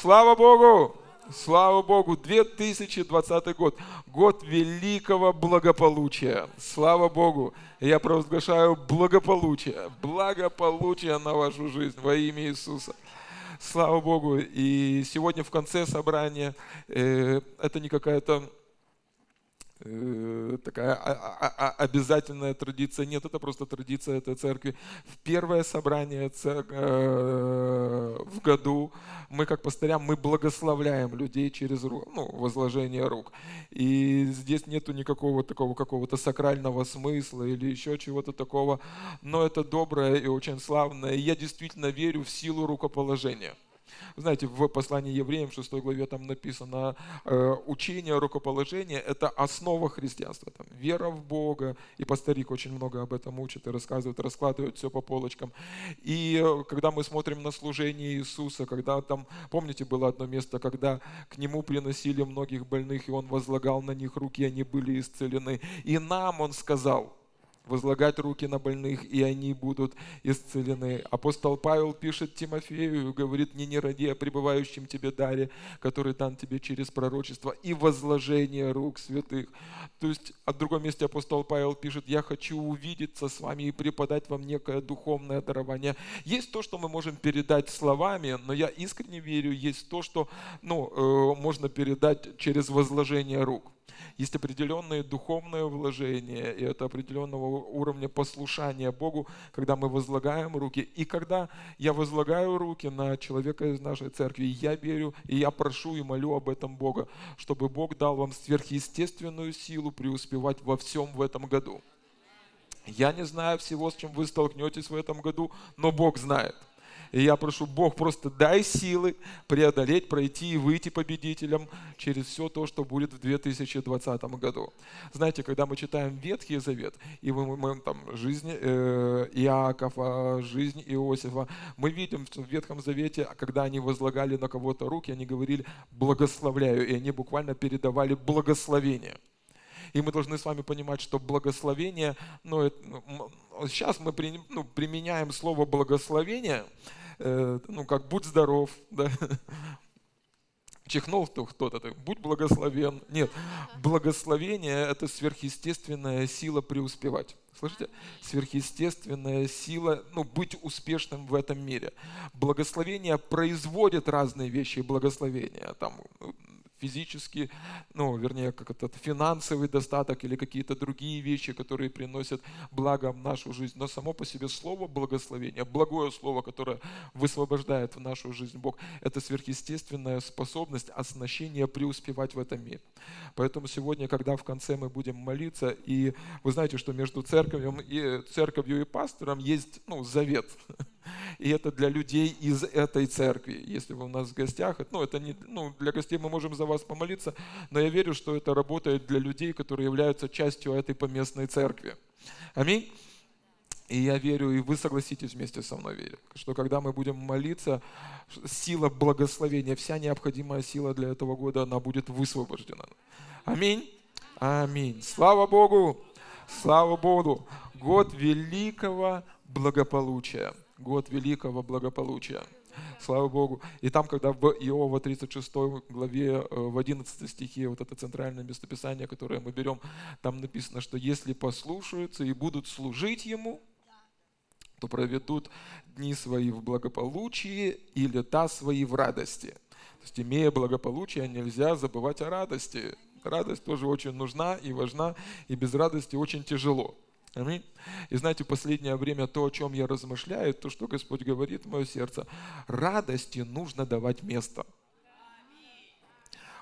Слава Богу! Слава Богу, 2020 год, год великого благополучия. Слава Богу, я провозглашаю благополучие, благополучие на вашу жизнь во имя Иисуса. Слава Богу. И сегодня в конце собрания, э, это не какая-то такая обязательная традиция. Нет, это просто традиция этой церкви. В первое собрание э, в году мы, как пастыря, мы благословляем людей через ну, возложение рук. И здесь нету никакого такого какого-то сакрального смысла или еще чего-то такого. Но это доброе и очень славное. И я действительно верю в силу рукоположения. Знаете, в послании евреям, в 6 главе там написано, э, учение рукоположения – это основа христианства. Там, вера в Бога, и пасторик очень много об этом учит и рассказывает, раскладывает все по полочкам. И э, когда мы смотрим на служение Иисуса, когда там, помните, было одно место, когда к Нему приносили многих больных, и Он возлагал на них руки, они были исцелены. И нам Он сказал – возлагать руки на больных, и они будут исцелены. Апостол Павел пишет Тимофею, говорит, не не ради о пребывающем тебе даре, который дан тебе через пророчество и возложение рук святых. То есть, а в другом месте апостол Павел пишет, я хочу увидеться с вами и преподать вам некое духовное дарование. Есть то, что мы можем передать словами, но я искренне верю, есть то, что ну, э, можно передать через возложение рук. Есть определенные духовные вложения, и это определенного уровня послушания Богу, когда мы возлагаем руки. И когда я возлагаю руки на человека из нашей церкви, я верю, и я прошу и молю об этом Бога, чтобы Бог дал вам сверхъестественную силу преуспевать во всем в этом году. Я не знаю всего, с чем вы столкнетесь в этом году, но Бог знает. И я прошу, Бог, просто дай силы преодолеть, пройти и выйти победителем через все то, что будет в 2020 году. Знаете, когда мы читаем Ветхий Завет, и мы, мы там жизнь э, Иакова, жизнь Иосифа, мы видим в Ветхом Завете, когда они возлагали на кого-то руки, они говорили «благословляю», и они буквально передавали благословение. И мы должны с вами понимать, что благословение, ну, ну, сейчас мы при, ну, применяем слово благословение, э, ну, как будь здоров, да, чихнул кто-то, будь благословен. Нет, благословение – это сверхъестественная сила преуспевать. Слышите? Сверхъестественная сила, ну, быть успешным в этом мире. Благословение производит разные вещи, благословения. Там, физический, ну, вернее, как этот финансовый достаток или какие-то другие вещи, которые приносят благо в нашу жизнь. Но само по себе слово благословения, благое слово, которое высвобождает в нашу жизнь Бог, это сверхъестественная способность оснащения преуспевать в этом мире. Поэтому сегодня, когда в конце мы будем молиться, и вы знаете, что между церковью и, церковью и пастором есть ну, завет. И это для людей из этой церкви. Если вы у нас в гостях, ну, это не, ну, для гостей мы можем за вас помолиться, но я верю, что это работает для людей, которые являются частью этой поместной церкви. Аминь. И я верю, и вы согласитесь вместе со мной верить, что когда мы будем молиться, сила благословения, вся необходимая сила для этого года, она будет высвобождена. Аминь. Аминь. Слава Богу. Слава Богу. Год великого благополучия. Год великого благополучия. Слава Богу. И там, когда в Иова 36 главе, э, в 11 стихе, вот это центральное местописание, которое мы берем, там написано, что если послушаются и будут служить Ему, то проведут дни свои в благополучии и лета свои в радости. То есть, имея благополучие, нельзя забывать о радости. Радость тоже очень нужна и важна, и без радости очень тяжело. Аминь. И знаете, в последнее время то, о чем я размышляю, то, что Господь говорит в мое сердце, радости нужно давать место.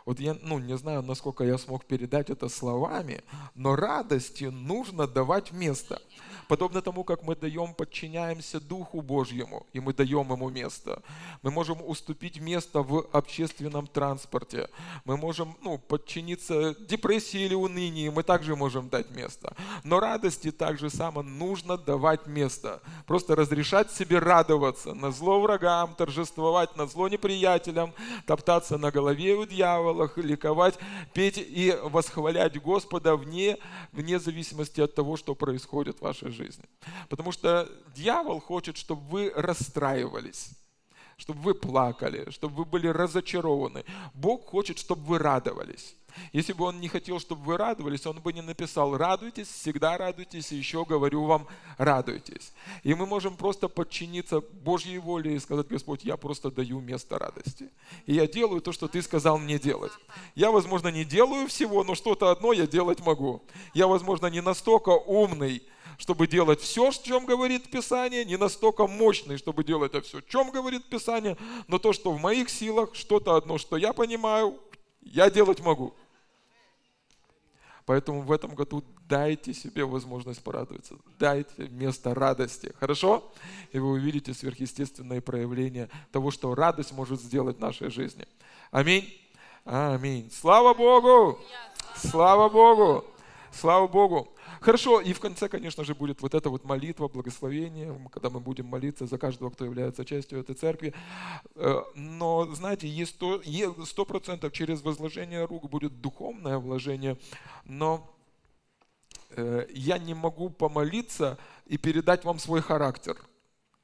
Вот я ну, не знаю, насколько я смог передать это словами, но радости нужно давать место. Подобно тому, как мы даем, подчиняемся Духу Божьему, и мы даем Ему место. Мы можем уступить место в общественном транспорте. Мы можем ну, подчиниться депрессии или унынии, мы также можем дать место. Но радости также само нужно давать место. Просто разрешать себе радоваться, на зло врагам, торжествовать, на зло неприятелям, топтаться на голове у дьявола, ликовать, петь и восхвалять Господа вне, вне зависимости от того, что происходит в вашей жизни жизни. Потому что дьявол хочет, чтобы вы расстраивались. чтобы вы плакали, чтобы вы были разочарованы. Бог хочет, чтобы вы радовались. Если бы Он не хотел, чтобы вы радовались, Он бы не написал «радуйтесь, всегда радуйтесь, и еще говорю вам, радуйтесь». И мы можем просто подчиниться Божьей воле и сказать, Господь, я просто даю место радости. И я делаю то, что Ты сказал мне делать. Я, возможно, не делаю всего, но что-то одно я делать могу. Я, возможно, не настолько умный, чтобы делать все, о чем говорит Писание, не настолько мощный, чтобы делать все, о чем говорит Писание, но то, что в моих силах, что-то одно, что я понимаю, я делать могу. Поэтому в этом году дайте себе возможность порадоваться, дайте место радости, хорошо? И вы увидите сверхъестественное проявление того, что радость может сделать в нашей жизни. Аминь. Аминь. Слава Богу! Слава Богу! Слава Богу! Хорошо, и в конце, конечно же, будет вот эта вот молитва, благословение, когда мы будем молиться за каждого, кто является частью этой церкви. Э, но, знаете, есть сто процентов через возложение рук будет духовное вложение, но э, я не могу помолиться и передать вам свой характер.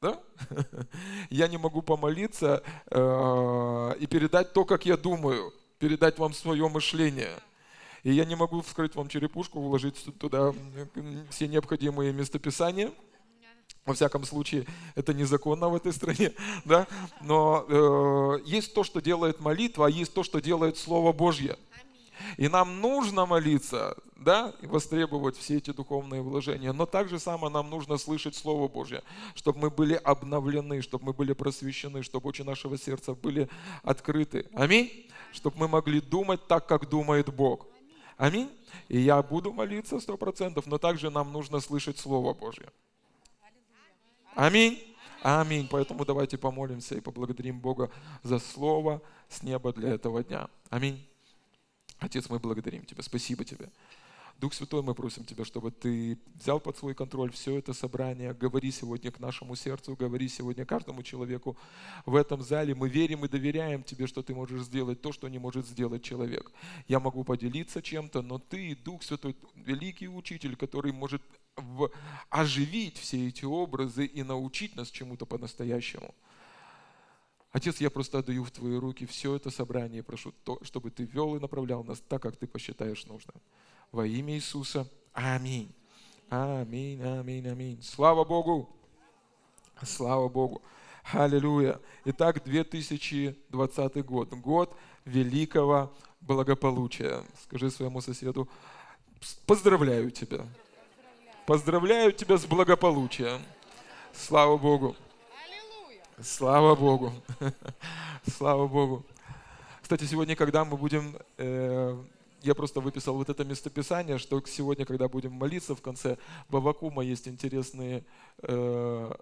Да? Я не могу помолиться э, и передать то, как я думаю, передать вам свое мышление – и я не могу вскрыть вам черепушку, вложить туда все необходимые местописания. Во всяком случае, это незаконно в этой стране, да? Но э, есть то, что делает молитва, а есть то, что делает Слово Божье. И нам нужно молиться, да, и востребовать все эти духовные вложения. Но также само нам нужно слышать Слово Божье, чтобы мы были обновлены, чтобы мы были просвещены, чтобы очи нашего сердца были открыты. Аминь. Чтобы мы могли думать так, как думает Бог. Аминь. И я буду молиться сто процентов, но также нам нужно слышать Слово Божье. Аминь. Аминь. Поэтому давайте помолимся и поблагодарим Бога за Слово с неба для этого дня. Аминь. Отец, мы благодарим Тебя. Спасибо Тебе. Дух Святой, мы просим Тебя, чтобы Ты взял под свой контроль все это собрание. Говори сегодня к нашему сердцу, говори сегодня каждому человеку в этом зале. Мы верим и доверяем Тебе, что Ты можешь сделать то, что не может сделать человек. Я могу поделиться чем-то, но Ты, Дух Святой, великий учитель, который может оживить все эти образы и научить нас чему-то по-настоящему. Отец, я просто отдаю в Твои руки все это собрание и прошу, то, чтобы Ты вел и направлял нас так, как Ты посчитаешь нужным во имя Иисуса. Аминь. Аминь, аминь, аминь. Слава Богу. Слава Богу. Аллилуйя. Итак, 2020 год. Год великого благополучия. Скажи своему соседу, поздравляю тебя. Поздравляю тебя с благополучием. Слава Богу. Слава Богу. Слава Богу. Кстати, сегодня, когда мы будем э, я просто выписал вот это местописание, что сегодня, когда будем молиться в конце, в Авакума есть интересные... Э,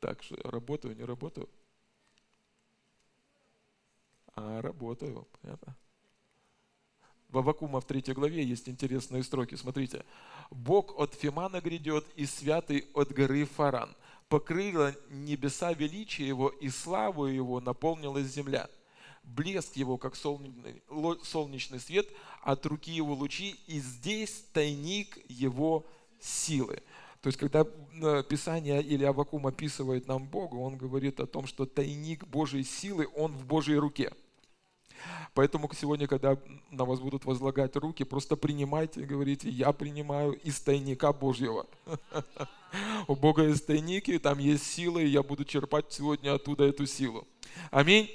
так, работаю, не работаю? А, работаю, понятно. В Авакума в третьей главе есть интересные строки. Смотрите. «Бог от Фимана грядет, и святый от горы Фаран. Покрыла небеса величие его, и славу его наполнилась земля» блеск его, как солнечный, свет, от руки его лучи, и здесь тайник его силы. То есть, когда э, Писание или Авакум описывает нам Бога, он говорит о том, что тайник Божьей силы, он в Божьей руке. Поэтому сегодня, когда на вас будут возлагать руки, просто принимайте говорите, я принимаю из тайника Божьего. У Бога есть тайники, там есть сила, и я буду черпать сегодня оттуда эту силу. Аминь.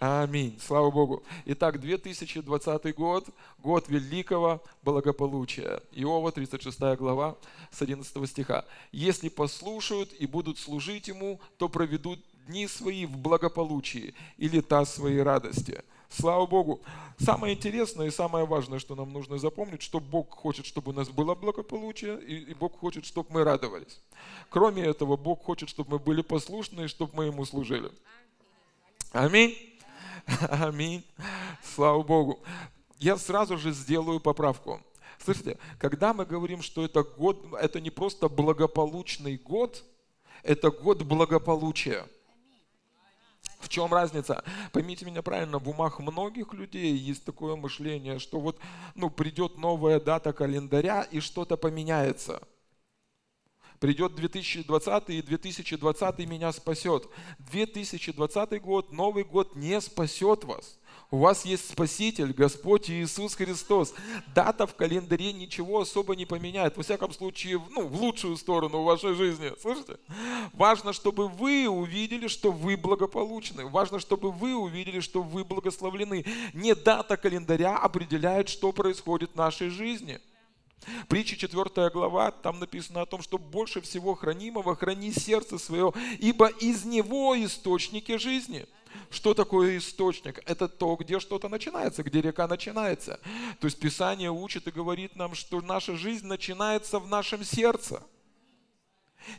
Аминь. Слава Богу. Итак, 2020 год, год великого благополучия. Иова, 36 глава, с 11 стиха. «Если послушают и будут служить Ему, то проведут дни свои в благополучии и лета свои радости». Слава Богу. Самое интересное и самое важное, что нам нужно запомнить, что Бог хочет, чтобы у нас было благополучие, и Бог хочет, чтобы мы радовались. Кроме этого, Бог хочет, чтобы мы были послушны, и чтобы мы Ему служили. Аминь. Аминь. Слава Богу. Я сразу же сделаю поправку. Слышите, когда мы говорим, что это год, это не просто благополучный год, это год благополучия. В чем разница? Поймите меня правильно, в умах многих людей есть такое мышление, что вот ну, придет новая дата календаря и что-то поменяется. Придет 2020 и 2020 меня спасет. 2020 год, Новый год не спасет вас. У вас есть Спаситель, Господь Иисус Христос. Дата в календаре ничего особо не поменяет. Во всяком случае, ну, в лучшую сторону в вашей жизни. Слышите? Важно, чтобы вы увидели, что вы благополучны. Важно, чтобы вы увидели, что вы благословлены. Не дата календаря определяет, что происходит в нашей жизни. Притча 4 глава, там написано о том, что больше всего хранимого храни сердце свое, ибо из него источники жизни – что такое источник? Это то, где что-то начинается, где река начинается. То есть Писание учит и говорит нам, что наша жизнь начинается в нашем сердце.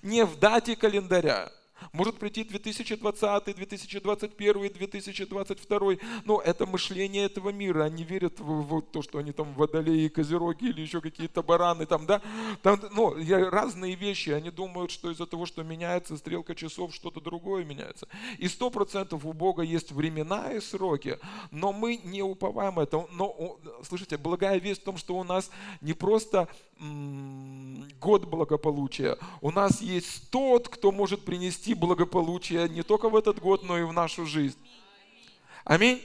Не в дате календаря, может прийти 2020, 2021, 2022. Но это мышление этого мира. Они верят в, в то, что они там водолеи, козероги или еще какие-то бараны. Там, да? там, ну, разные вещи. Они думают, что из-за того, что меняется стрелка часов, что-то другое меняется. И сто процентов у Бога есть времена и сроки. Но мы не уповаем это. Но, слышите, благая весть в том, что у нас не просто год благополучия. У нас есть тот, кто может принести благополучие не только в этот год, но и в нашу жизнь. Аминь.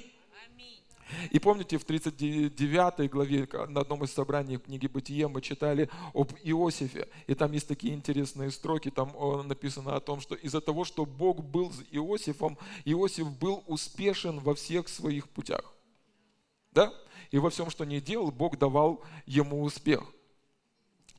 И помните, в 39 главе на одном из собраний книги «Бытие» мы читали об Иосифе. И там есть такие интересные строки. Там написано о том, что из-за того, что Бог был с Иосифом, Иосиф был успешен во всех своих путях. Да? И во всем, что не делал, Бог давал ему успех.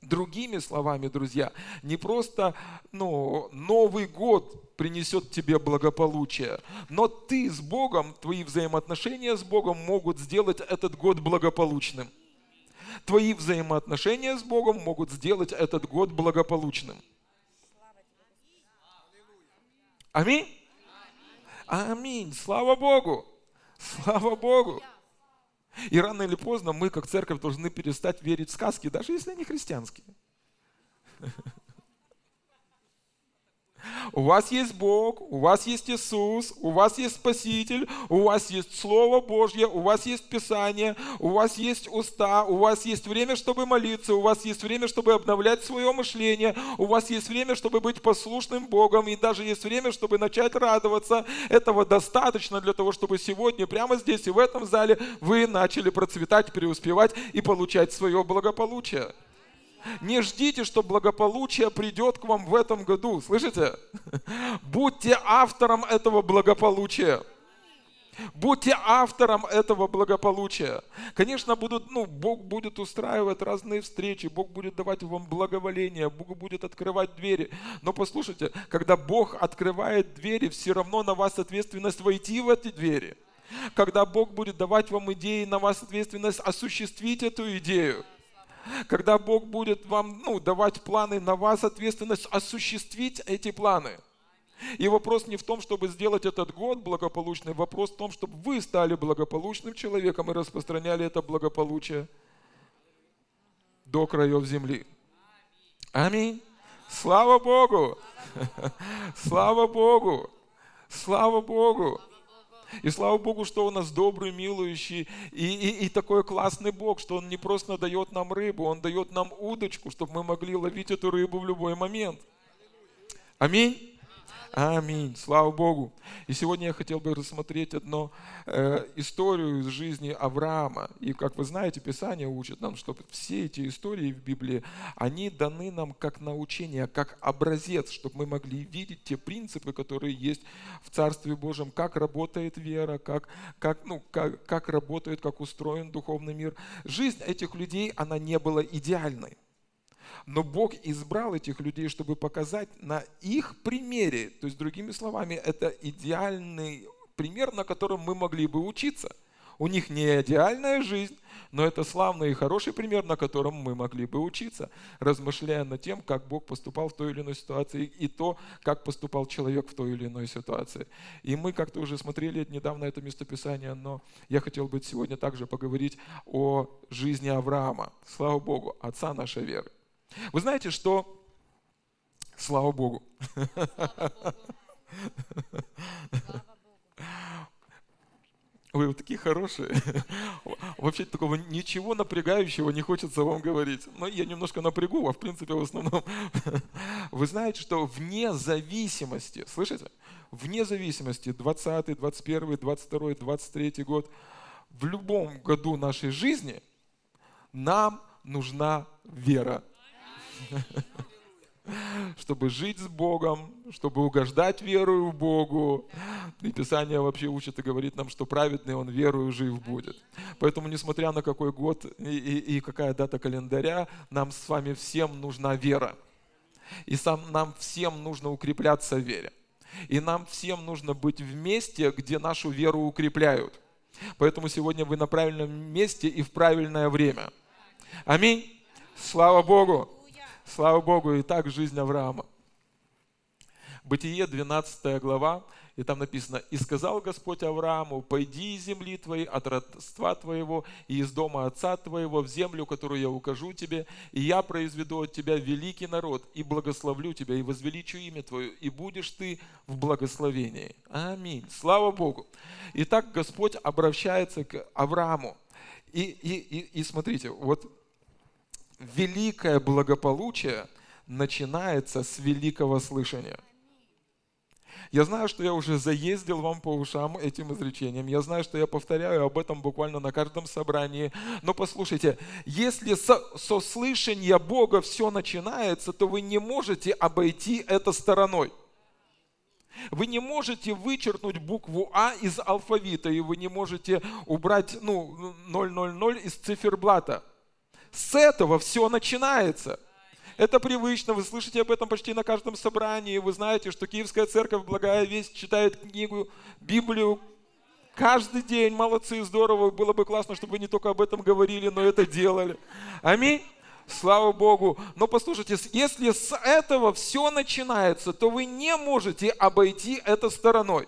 Другими словами, друзья, не просто ну, Новый год принесет тебе благополучие, но ты с Богом, твои взаимоотношения с Богом могут сделать этот год благополучным. Твои взаимоотношения с Богом могут сделать этот год благополучным. Аминь? Аминь. Слава Богу. Слава Богу. И рано или поздно мы, как церковь, должны перестать верить в сказки, даже если они христианские. У вас есть Бог, у вас есть Иисус, у вас есть Спаситель, у вас есть Слово Божье, у вас есть Писание, у вас есть уста, у вас есть время, чтобы молиться, у вас есть время, чтобы обновлять свое мышление, у вас есть время, чтобы быть послушным Богом, и даже есть время, чтобы начать радоваться. Этого достаточно для того, чтобы сегодня, прямо здесь и в этом зале, вы начали процветать, преуспевать и получать свое благополучие. Не ждите, что благополучие придет к вам в этом году. Слышите? Будьте автором этого благополучия. Будьте автором этого благополучия. Конечно, будут, ну, Бог будет устраивать разные встречи, Бог будет давать вам благоволение, Бог будет открывать двери. Но послушайте, когда Бог открывает двери, все равно на вас ответственность войти в эти двери. Когда Бог будет давать вам идеи, на вас ответственность осуществить эту идею когда Бог будет вам ну, давать планы, на вас ответственность осуществить эти планы. И вопрос не в том, чтобы сделать этот год благополучным, вопрос в том, чтобы вы стали благополучным человеком и распространяли это благополучие до краев земли. Аминь. Слава Богу! Слава Богу! Слава Богу! И слава Богу, что у нас добрый, милующий и, и, и такой классный Бог, что Он не просто дает нам рыбу, Он дает нам удочку, чтобы мы могли ловить эту рыбу в любой момент. Аминь. Аминь. Слава Богу. И сегодня я хотел бы рассмотреть одну э, историю из жизни Авраама. И как вы знаете, Писание учит нам, что все эти истории в Библии, они даны нам как научение, как образец, чтобы мы могли видеть те принципы, которые есть в Царстве Божьем, как работает вера, как, как, ну, как, как работает, как устроен духовный мир. Жизнь этих людей, она не была идеальной. Но Бог избрал этих людей, чтобы показать на их примере, то есть другими словами, это идеальный пример, на котором мы могли бы учиться. У них не идеальная жизнь, но это славный и хороший пример, на котором мы могли бы учиться, размышляя над тем, как Бог поступал в той или иной ситуации и то, как поступал человек в той или иной ситуации. И мы как-то уже смотрели недавно это местописание, но я хотел бы сегодня также поговорить о жизни Авраама. Слава Богу, отца нашей веры. Вы знаете, что... Слава Богу. Вы вот такие хорошие. Вообще такого ничего напрягающего не хочется вам говорить. Но я немножко напрягу, а в принципе в основном. Вы знаете, что вне зависимости, слышите? Вне зависимости 20, 21, 22, 23 год, в любом году нашей жизни нам нужна вера чтобы жить с Богом, чтобы угождать верою Богу. И Писание вообще учит и говорит нам, что праведный он верою жив будет. Поэтому, несмотря на какой год и, и, и какая дата календаря, нам с вами всем нужна вера. И сам, нам всем нужно укрепляться в вере. И нам всем нужно быть в месте, где нашу веру укрепляют. Поэтому сегодня вы на правильном месте и в правильное время. Аминь. Слава Богу. Слава Богу, и так жизнь Авраама. Бытие, 12 глава, и там написано, «И сказал Господь Аврааму, пойди из земли твоей, от родства твоего и из дома отца твоего в землю, которую я укажу тебе, и я произведу от тебя великий народ, и благословлю тебя, и возвеличу имя твое, и будешь ты в благословении». Аминь. Слава Богу. Итак, Господь обращается к Аврааму. И, и, и, и смотрите, вот великое благополучие начинается с великого слышания. Я знаю, что я уже заездил вам по ушам этим изречением. Я знаю, что я повторяю об этом буквально на каждом собрании. Но послушайте, если со, со слышания Бога все начинается, то вы не можете обойти это стороной. Вы не можете вычеркнуть букву А из алфавита, и вы не можете убрать ну, 000 из циферблата. С этого все начинается. Это привычно, вы слышите об этом почти на каждом собрании. Вы знаете, что Киевская церковь Благая Весть читает книгу, Библию каждый день. Молодцы, здорово. Было бы классно, чтобы вы не только об этом говорили, но это делали. Аминь. Слава Богу. Но послушайте, если с этого все начинается, то вы не можете обойти это стороной.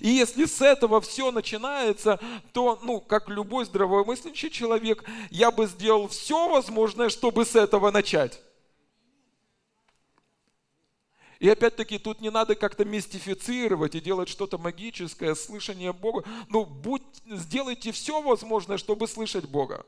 И если с этого все начинается, то, ну, как любой здравомыслящий человек, я бы сделал все возможное, чтобы с этого начать. И опять-таки тут не надо как-то мистифицировать и делать что-то магическое, слышание Бога. Ну, будь, сделайте все возможное, чтобы слышать Бога.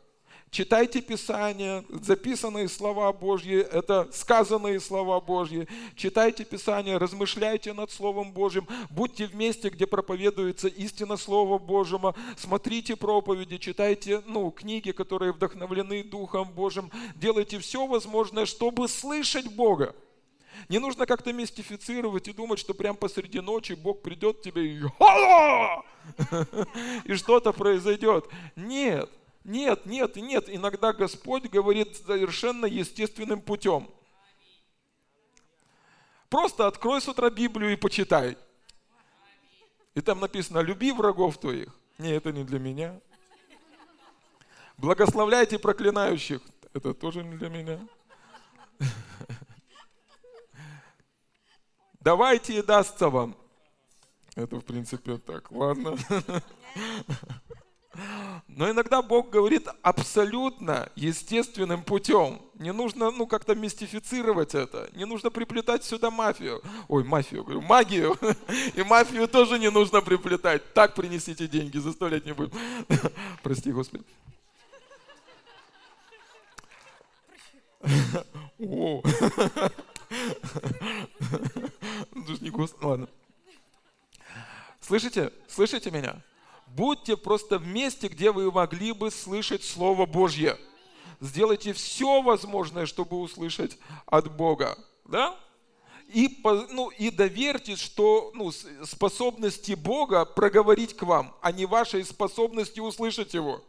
Читайте Писание, записанные слова Божьи, это сказанные слова Божьи. Читайте Писание, размышляйте над Словом Божьим, будьте в месте, где проповедуется истина Слова Божьего, смотрите проповеди, читайте ну, книги, которые вдохновлены Духом Божьим, делайте все возможное, чтобы слышать Бога. Не нужно как-то мистифицировать и думать, что прям посреди ночи Бог придет к тебе и, и что-то произойдет. Нет. Нет, нет нет. Иногда Господь говорит совершенно естественным путем. Просто открой с утра Библию и почитай. И там написано, люби врагов твоих. Не, это не для меня. Благословляйте проклинающих. Это тоже не для меня. Давайте и дастся вам. Это в принципе так, ладно. Но иногда Бог говорит абсолютно естественным путем. Не нужно ну, как-то мистифицировать это. Не нужно приплетать сюда мафию. Ой, мафию, говорю, магию. И мафию тоже не нужно приплетать. Так принесите деньги, заставлять не будем. Прости, Господи. О. Даже не. Ладно. Слышите? Слышите меня? Будьте просто в месте, где вы могли бы слышать Слово Божье. Сделайте все возможное, чтобы услышать от Бога. Да? И, ну, и доверьтесь, что ну, способности Бога проговорить к вам, а не вашей способности услышать Его.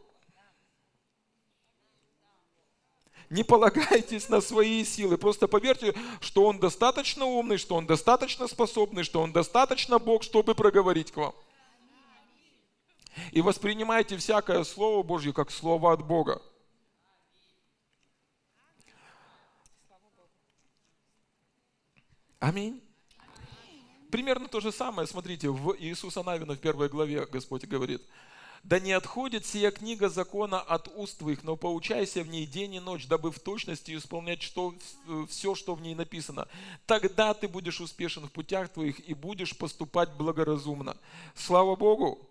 Не полагайтесь на свои силы. Просто поверьте, что Он достаточно умный, что Он достаточно способный, что Он достаточно Бог, чтобы проговорить к вам. И воспринимайте всякое Слово Божье как Слово от Бога. Аминь. Примерно то же самое, смотрите, в Иисуса Навина в первой главе Господь говорит, «Да не отходит сия книга закона от уст твоих, но поучайся в ней день и ночь, дабы в точности исполнять что, все, что в ней написано. Тогда ты будешь успешен в путях твоих и будешь поступать благоразумно». Слава Богу!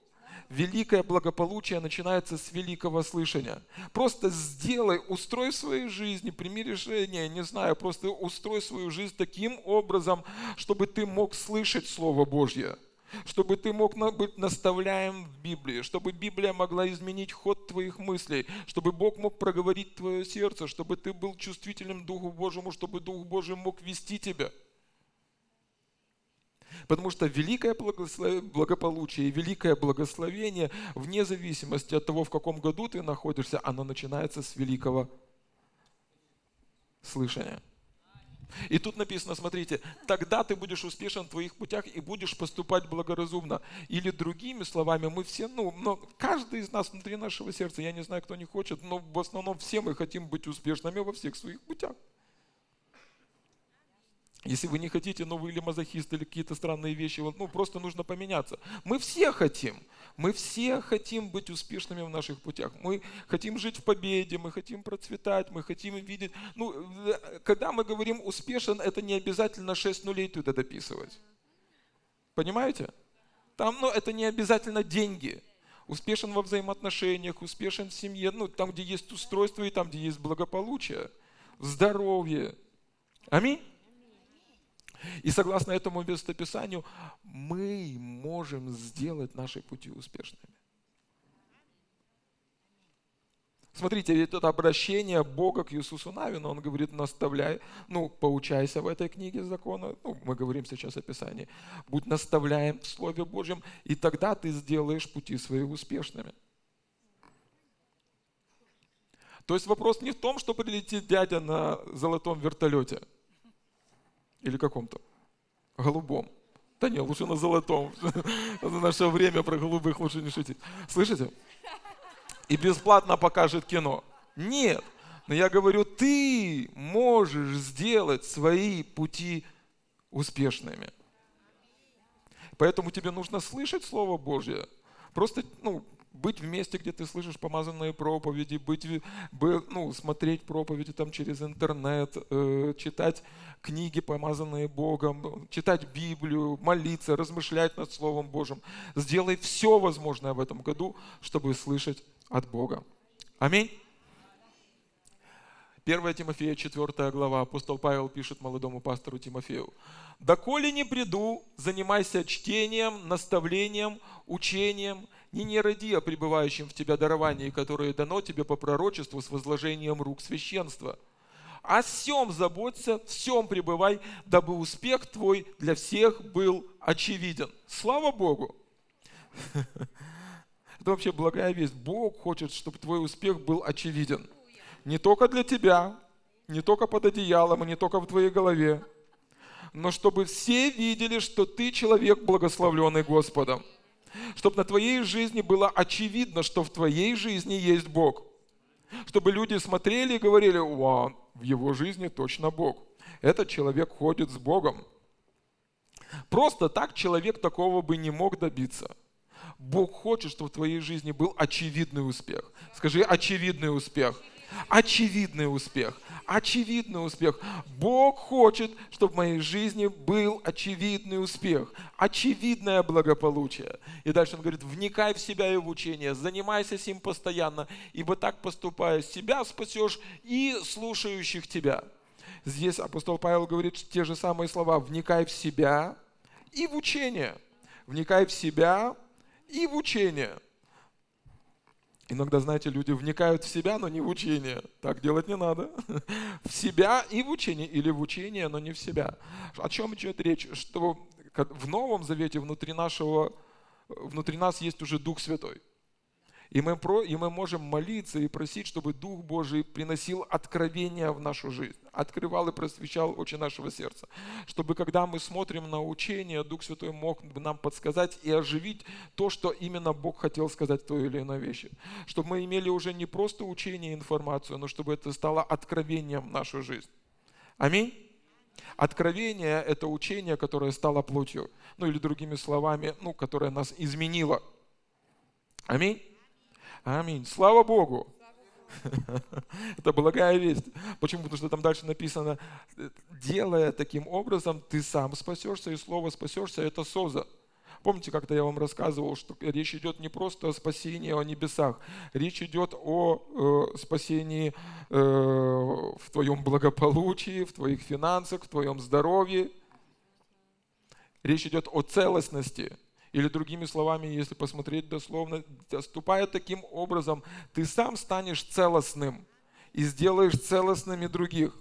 Великое благополучие начинается с великого слышания. Просто сделай, устрой в своей жизни, прими решение, не знаю, просто устрой свою жизнь таким образом, чтобы ты мог слышать Слово Божье чтобы ты мог быть наставляем в Библии, чтобы Библия могла изменить ход твоих мыслей, чтобы Бог мог проговорить твое сердце, чтобы ты был чувствительным Духу Божьему, чтобы Дух Божий мог вести тебя – Потому что великое благополучие великое благословение, вне зависимости от того, в каком году ты находишься, оно начинается с великого слышания. И тут написано, смотрите, тогда ты будешь успешен в твоих путях и будешь поступать благоразумно. Или другими словами, мы все, ну, но каждый из нас внутри нашего сердца, я не знаю, кто не хочет, но в основном все мы хотим быть успешными во всех своих путях. Если вы не хотите, но вы или мазохист, или какие-то странные вещи, ну просто нужно поменяться. Мы все хотим. Мы все хотим быть успешными в наших путях. Мы хотим жить в победе, мы хотим процветать, мы хотим видеть. Ну, э, когда мы говорим успешен, это не обязательно 6 нулей туда дописывать. Понимаете? Там, ну, это не обязательно деньги. Успешен во взаимоотношениях, успешен в семье, ну, там, где есть устройство и там, где есть благополучие, здоровье. Аминь. И согласно этому местописанию, мы можем сделать наши пути успешными. Смотрите, ведь это обращение Бога к Иисусу Навину, он говорит, наставляй, ну, поучайся в этой книге закона, ну, мы говорим сейчас о Писании, будь наставляем в Слове Божьем, и тогда ты сделаешь пути свои успешными. То есть вопрос не в том, что прилетит дядя на золотом вертолете – или каком-то? Голубом. Да не, лучше на золотом. На наше время про голубых лучше не шутить. Слышите? И бесплатно покажет кино. Нет. Но я говорю, ты можешь сделать свои пути успешными. Поэтому тебе нужно слышать Слово Божье. Просто ну, быть в месте, где ты слышишь помазанные проповеди, быть, ну, смотреть проповеди там через интернет, э, читать книги, помазанные Богом, читать Библию, молиться, размышлять над Словом Божьим. Сделай все возможное в этом году, чтобы слышать от Бога. Аминь. 1 Тимофея, 4 глава, апостол Павел пишет молодому пастору Тимофею. «Доколе не приду, занимайся чтением, наставлением, учением, не не ради о пребывающем в тебя даровании, которое дано тебе по пророчеству с возложением рук священства. О всем заботься, всем пребывай, дабы успех твой для всех был очевиден. Слава Богу! Это вообще благая весть. Бог хочет, чтобы твой успех был очевиден. Не только для тебя, не только под одеялом и не только в твоей голове, но чтобы все видели, что ты человек, благословленный Господом чтобы на твоей жизни было очевидно, что в твоей жизни есть Бог. Чтобы люди смотрели и говорили, вау, в его жизни точно Бог. Этот человек ходит с Богом. Просто так человек такого бы не мог добиться. Бог хочет, чтобы в твоей жизни был очевидный успех. Скажи, очевидный успех. Очевидный успех. Очевидный успех. Бог хочет, чтобы в моей жизни был очевидный успех. Очевидное благополучие. И дальше он говорит, вникай в себя и в учение, занимайся с ним постоянно, ибо так поступая, себя спасешь и слушающих тебя. Здесь апостол Павел говорит те же самые слова. Вникай в себя и в учение. Вникай в себя и в учение. Иногда, знаете, люди вникают в себя, но не в учение. Так делать не надо. В себя и в учение, или в учение, но не в себя. О чем идет речь? Что в Новом Завете внутри нашего, внутри нас есть уже Дух Святой. И мы, про, и мы можем молиться и просить, чтобы Дух Божий приносил откровение в нашу жизнь, открывал и просвещал очи нашего сердца. Чтобы когда мы смотрим на учение, Дух Святой мог нам подсказать и оживить то, что именно Бог хотел сказать в той или иной вещи. Чтобы мы имели уже не просто учение и информацию, но чтобы это стало откровением в нашу жизнь. Аминь. Откровение – это учение, которое стало плотью. Ну или другими словами, ну, которое нас изменило. Аминь. Аминь. Слава Богу. Это благая весть. Почему? Потому что там дальше написано, делая таким образом, ты сам спасешься, и слово спасешься, это соза. Помните, как-то я вам рассказывал, что речь идет не просто о спасении о небесах, речь идет о э, спасении э, в твоем благополучии, в твоих финансах, в твоем здоровье. Речь идет о целостности. Или другими словами, если посмотреть дословно, ступая таким образом, ты сам станешь целостным и сделаешь целостными других.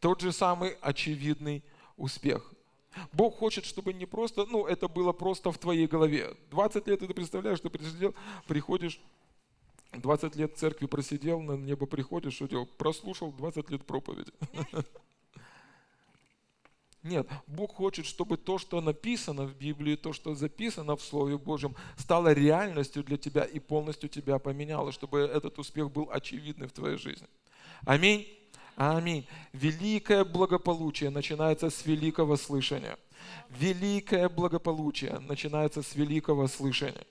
Тот же самый очевидный успех. Бог хочет, чтобы не просто, ну, это было просто в твоей голове. 20 лет ты представляешь, что присидел, приходишь, 20 лет в церкви просидел, на небо приходишь, что делал? Прослушал 20 лет проповеди. Нет, Бог хочет, чтобы то, что написано в Библии, то, что записано в Слове Божьем, стало реальностью для тебя и полностью тебя поменяло, чтобы этот успех был очевидный в твоей жизни. Аминь. Аминь. Великое благополучие начинается с великого слышания. Великое благополучие начинается с великого слышания.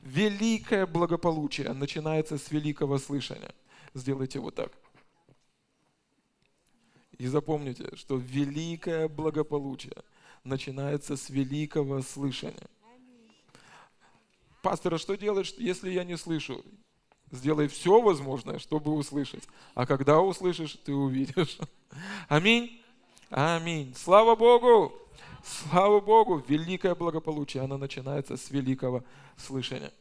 Великое благополучие начинается с великого слышания. Сделайте вот так. И запомните, что великое благополучие начинается с великого слышания. Пастор, а что делать, если я не слышу? Сделай все возможное, чтобы услышать. А когда услышишь, ты увидишь. Аминь. Аминь. Слава Богу. Слава Богу. Великое благополучие, оно начинается с великого слышания.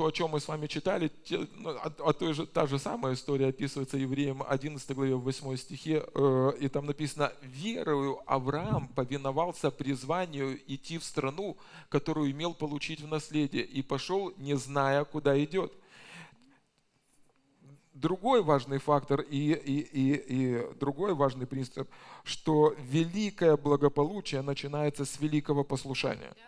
То, о чем мы с вами читали, ну, а, а той же, та же самая история описывается евреям 11 главе 8 стихе, э, и там написано, «Верою Авраам повиновался призванию идти в страну, которую имел получить в наследие, и пошел, не зная, куда идет». Другой важный фактор и, и, и, и другой важный принцип, что великое благополучие начинается с великого послушания –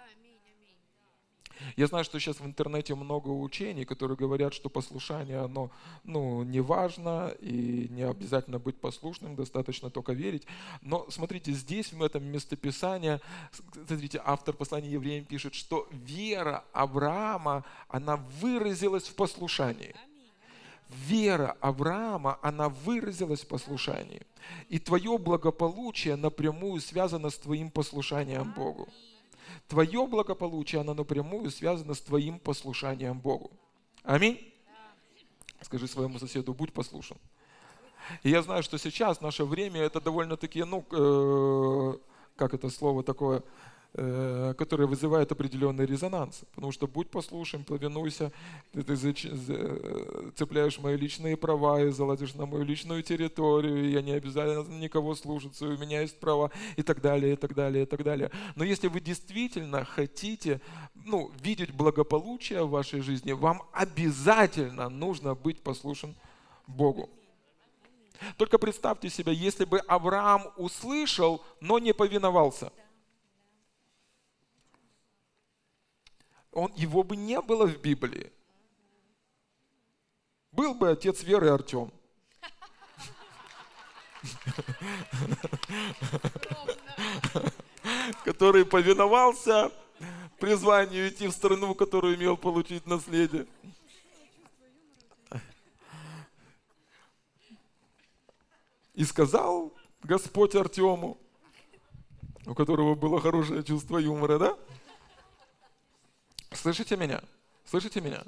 я знаю, что сейчас в интернете много учений, которые говорят, что послушание, оно ну, не важно и не обязательно быть послушным, достаточно только верить. Но смотрите, здесь, в этом местописании, смотрите, автор послания евреям пишет, что вера Авраама, она выразилась в послушании. Вера Авраама, она выразилась в послушании. И твое благополучие напрямую связано с твоим послушанием Богу. Твое благополучие, оно напрямую связано с твоим послушанием Богу. Аминь. Скажи своему соседу, будь послушен. И я знаю, что сейчас, наше время, это довольно-таки, ну, э, как это слово такое, которые вызывают определенный резонанс. Потому что будь послушен, повинуйся, ты, ты цепляешь мои личные права и залазишь на мою личную территорию, я не обязательно никого слушаться, у меня есть права, и так далее, и так далее, и так далее. Но если вы действительно хотите ну, видеть благополучие в вашей жизни, вам обязательно нужно быть послушен Богу. Только представьте себе, если бы Авраам услышал, но не повиновался – он, его бы не было в Библии. Был бы отец веры Артем. Который повиновался призванию идти в страну, которую имел получить наследие. И сказал Господь Артему, у которого было хорошее чувство юмора, да? Слышите меня? Слышите меня?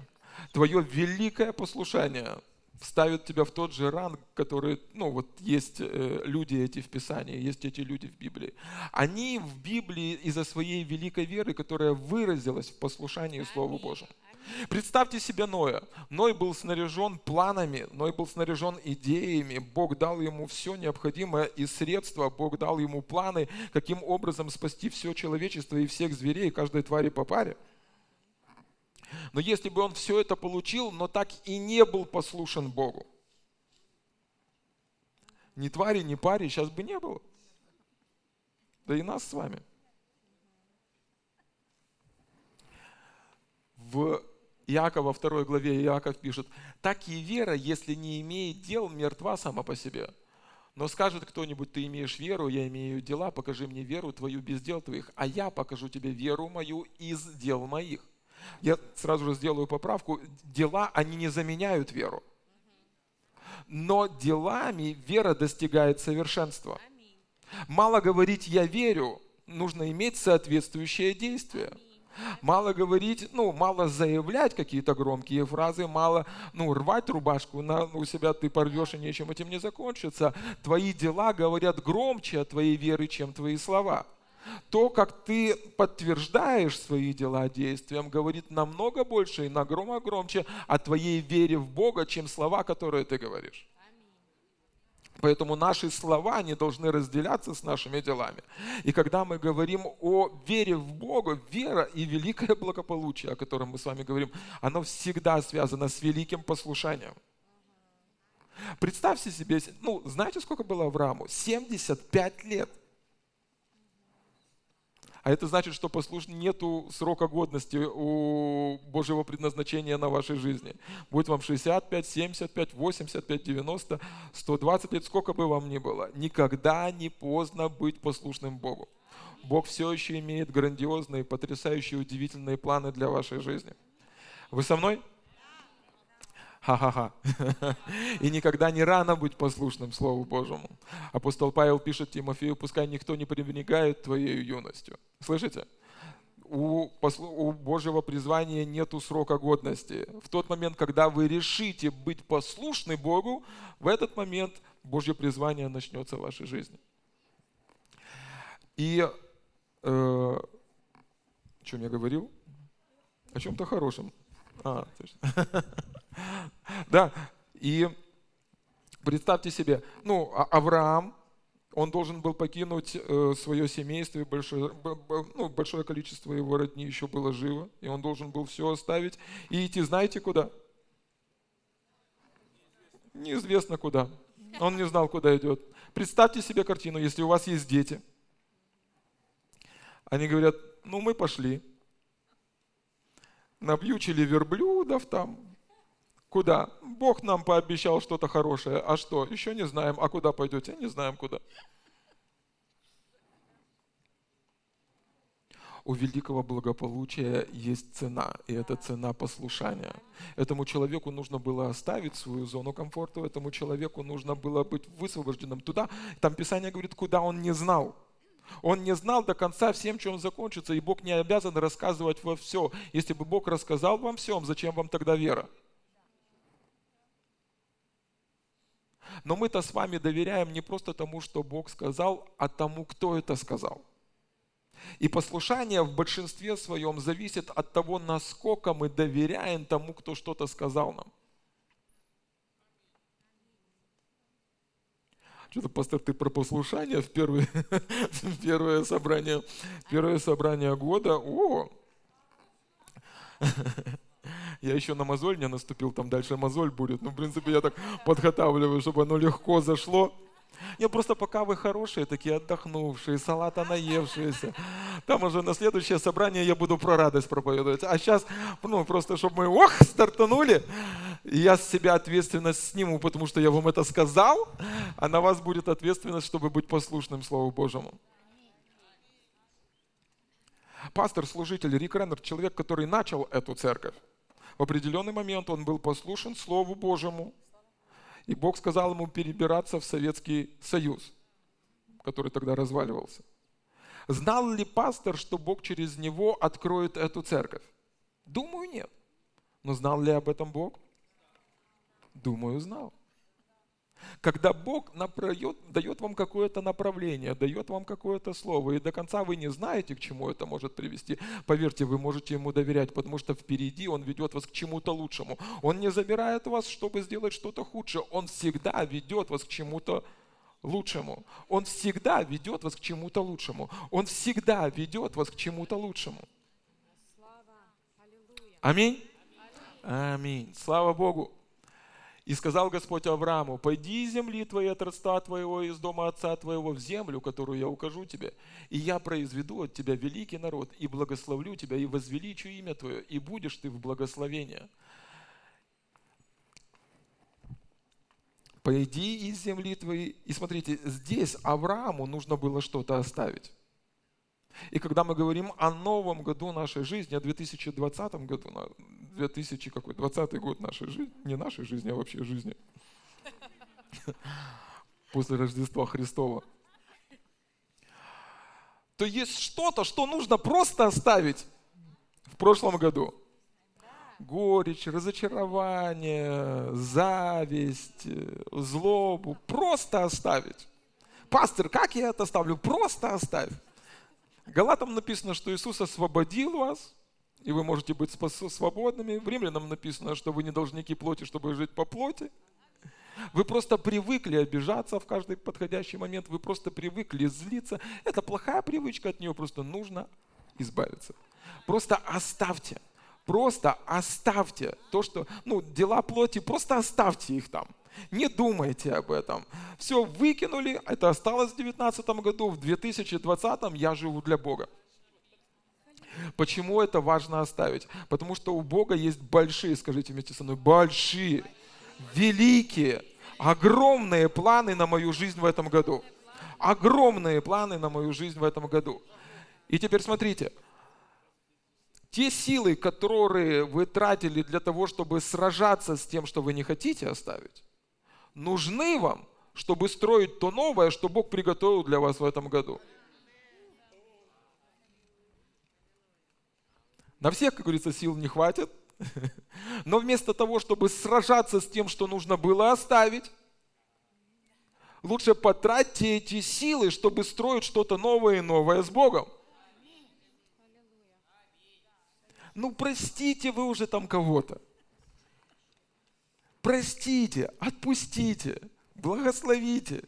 Твое великое послушание вставит тебя в тот же ранг, который, ну вот есть э, люди эти в Писании, есть эти люди в Библии. Они в Библии из-за своей великой веры, которая выразилась в послушании Слову Божьему. Представьте себе Ноя. Ной был снаряжен планами, Ной был снаряжен идеями. Бог дал ему все необходимое и средства. Бог дал ему планы, каким образом спасти все человечество и всех зверей, каждой твари по паре. Но если бы он все это получил, но так и не был послушен Богу, ни твари, ни пари сейчас бы не было. Да и нас с вами. В Иакова второй главе Иаков пишет, так и вера, если не имеет дел, мертва сама по себе. Но скажет кто-нибудь, ты имеешь веру, я имею дела, покажи мне веру твою без дел твоих, а я покажу тебе веру мою из дел моих. Я сразу же сделаю поправку. Дела, они не заменяют веру. Но делами вера достигает совершенства. Мало говорить «я верю», нужно иметь соответствующее действие. Мало говорить, ну, мало заявлять какие-то громкие фразы, мало, ну, рвать рубашку на, у себя ты порвешь, и нечем этим не закончится. Твои дела говорят громче о твоей веры, чем твои слова. То, как ты подтверждаешь свои дела действием, говорит намного больше и на громо громче о твоей вере в Бога, чем слова, которые ты говоришь. Поэтому наши слова не должны разделяться с нашими делами. И когда мы говорим о вере в Бога, вера и великое благополучие, о котором мы с вами говорим, оно всегда связано с великим послушанием. Представьте себе, ну, знаете, сколько было Аврааму? 75 лет – а это значит, что послуш... нету срока годности у Божьего предназначения на вашей жизни. Будет вам 65, 75, 85, 90, 120 лет, сколько бы вам ни было. Никогда не поздно быть послушным Богу. Бог все еще имеет грандиозные, потрясающие, удивительные планы для вашей жизни. Вы со мной? Ха-ха-ха. И никогда не рано быть послушным Слову Божьему. Апостол Павел пишет Тимофею, пускай никто не пренебрегает твоей юностью. Слышите? У, у Божьего призвания нету срока годности. В тот момент, когда вы решите быть послушны Богу, в этот момент Божье призвание начнется в вашей жизни. И э, о чем я говорил? О чем-то хорошем. А, точно. Да, и представьте себе, ну, а Авраам, он должен был покинуть э, свое семейство, и большое, ну, большое количество его родни еще было живо, и он должен был все оставить и идти, знаете куда? Неизвестно куда. Он не знал, куда идет. Представьте себе картину, если у вас есть дети. Они говорят, ну мы пошли. Набьючили верблюдов там, Куда? Бог нам пообещал что-то хорошее. А что? Еще не знаем. А куда пойдете? Не знаем куда. у великого благополучия есть цена, и это цена послушания. Этому человеку нужно было оставить свою зону комфорта, этому человеку нужно было быть высвобожденным туда. Там Писание говорит, куда он не знал. Он не знал до конца всем, чем закончится, и Бог не обязан рассказывать во все. Если бы Бог рассказал вам всем, зачем вам тогда вера? Но мы-то с вами доверяем не просто тому, что Бог сказал, а тому, кто это сказал. И послушание в большинстве своем зависит от того, насколько мы доверяем тому, кто что-то сказал нам. Что-то, пастор, ты про послушание в первое, первое, собрание, первое собрание года. О! Я еще на мозоль не наступил, там дальше мозоль будет. Ну, в принципе, я так подготавливаю, чтобы оно легко зашло. Не, просто пока вы хорошие, такие отдохнувшие, салата наевшиеся. Там уже на следующее собрание я буду про радость проповедовать. А сейчас, ну, просто чтобы мы, ох, стартанули, и я с себя ответственность сниму, потому что я вам это сказал, а на вас будет ответственность, чтобы быть послушным Слову Божьему. Пастор, служитель Рик Реннер, человек, который начал эту церковь, в определенный момент он был послушен Слову Божьему, и Бог сказал ему перебираться в Советский Союз, который тогда разваливался. Знал ли пастор, что Бог через него откроет эту церковь? Думаю, нет. Но знал ли об этом Бог? Думаю, знал. Когда Бог напроет, дает вам какое-то направление, дает вам какое-то слово, и до конца вы не знаете, к чему это может привести, поверьте, вы можете Ему доверять, потому что впереди Он ведет вас к чему-то лучшему. Он не забирает вас, чтобы сделать что-то худшее. Он всегда ведет вас к чему-то лучшему. Он всегда ведет вас к чему-то лучшему. Он всегда ведет вас к чему-то лучшему. Аминь. Аминь. Слава Богу. И сказал Господь Аврааму, пойди из земли твоей, от родства твоего, из дома отца твоего, в землю, которую я укажу тебе, и я произведу от тебя великий народ, и благословлю тебя, и возвеличу имя твое, и будешь ты в благословении. Пойди из земли твоей. И смотрите, здесь Аврааму нужно было что-то оставить. И когда мы говорим о новом году нашей жизни, о 2020 году, 2000 какой, 20 год нашей жизни, не нашей жизни, а вообще жизни. после Рождества Христова, то есть что-то, что нужно просто оставить в прошлом году. Горечь, разочарование, зависть, злобу. Просто оставить. Пастор, как я это оставлю? Просто оставь. Галатам написано, что Иисус освободил вас, и вы можете быть свободными. В Римлянам написано, что вы не должники плоти, чтобы жить по плоти. Вы просто привыкли обижаться в каждый подходящий момент, вы просто привыкли злиться. Это плохая привычка, от нее просто нужно избавиться. Просто оставьте, просто оставьте то, что, ну, дела плоти, просто оставьте их там. Не думайте об этом. Все выкинули, это осталось в 2019 году, в 2020 я живу для Бога. Почему это важно оставить? Потому что у Бога есть большие, скажите вместе со мной, большие, великие, огромные планы на мою жизнь в этом году. Огромные планы на мою жизнь в этом году. И теперь смотрите, те силы, которые вы тратили для того, чтобы сражаться с тем, что вы не хотите оставить, нужны вам, чтобы строить то новое, что Бог приготовил для вас в этом году. На всех, как говорится, сил не хватит. Но вместо того, чтобы сражаться с тем, что нужно было оставить, лучше потратьте эти силы, чтобы строить что-то новое и новое с Богом. Ну, простите вы уже там кого-то. Простите, отпустите, благословите.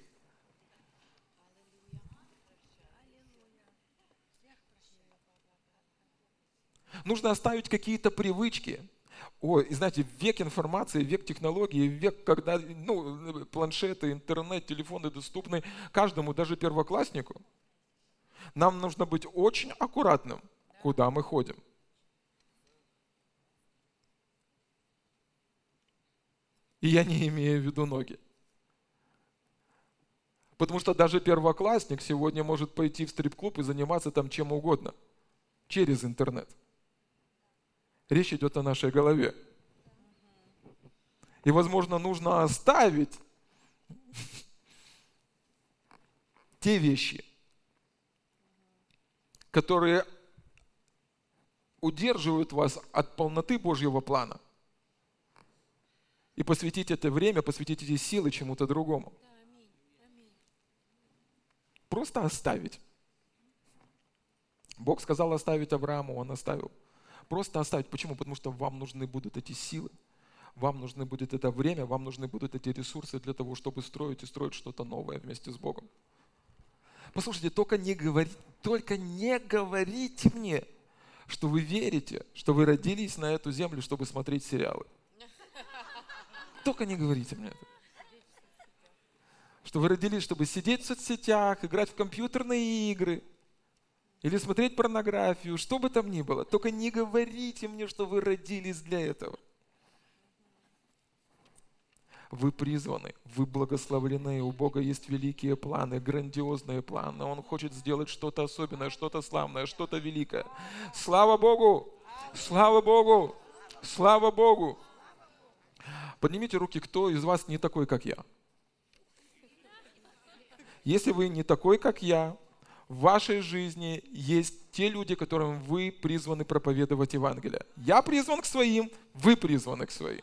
Нужно оставить какие-то привычки. Ой, и знаете, век информации, век технологий, век, когда ну, планшеты, интернет, телефоны доступны каждому, даже первокласснику. Нам нужно быть очень аккуратным, куда мы ходим. И я не имею в виду ноги. Потому что даже первоклассник сегодня может пойти в стрип-клуб и заниматься там чем угодно через интернет. Речь идет о нашей голове. И, возможно, нужно оставить те вещи, которые удерживают вас от полноты Божьего плана. И посвятить это время, посвятить эти силы чему-то другому. Просто оставить. Бог сказал оставить Аврааму, он оставил. Просто оставить. Почему? Потому что вам нужны будут эти силы, вам нужны будет это время, вам нужны будут эти ресурсы для того, чтобы строить и строить что-то новое вместе с Богом. Послушайте, только не, говори, только не говорите мне, что вы верите, что вы родились на эту землю, чтобы смотреть сериалы. Только не говорите мне это. Что вы родились, чтобы сидеть в соцсетях, играть в компьютерные игры – или смотреть порнографию, что бы там ни было. Только не говорите мне, что вы родились для этого. Вы призваны, вы благословлены, у Бога есть великие планы, грандиозные планы. Он хочет сделать что-то особенное, что-то славное, что-то великое. Слава Богу! Слава Богу! Слава Богу! Поднимите руки, кто из вас не такой, как я. Если вы не такой, как я, в вашей жизни есть те люди, которым вы призваны проповедовать Евангелие. Я призван к своим, вы призваны к своим.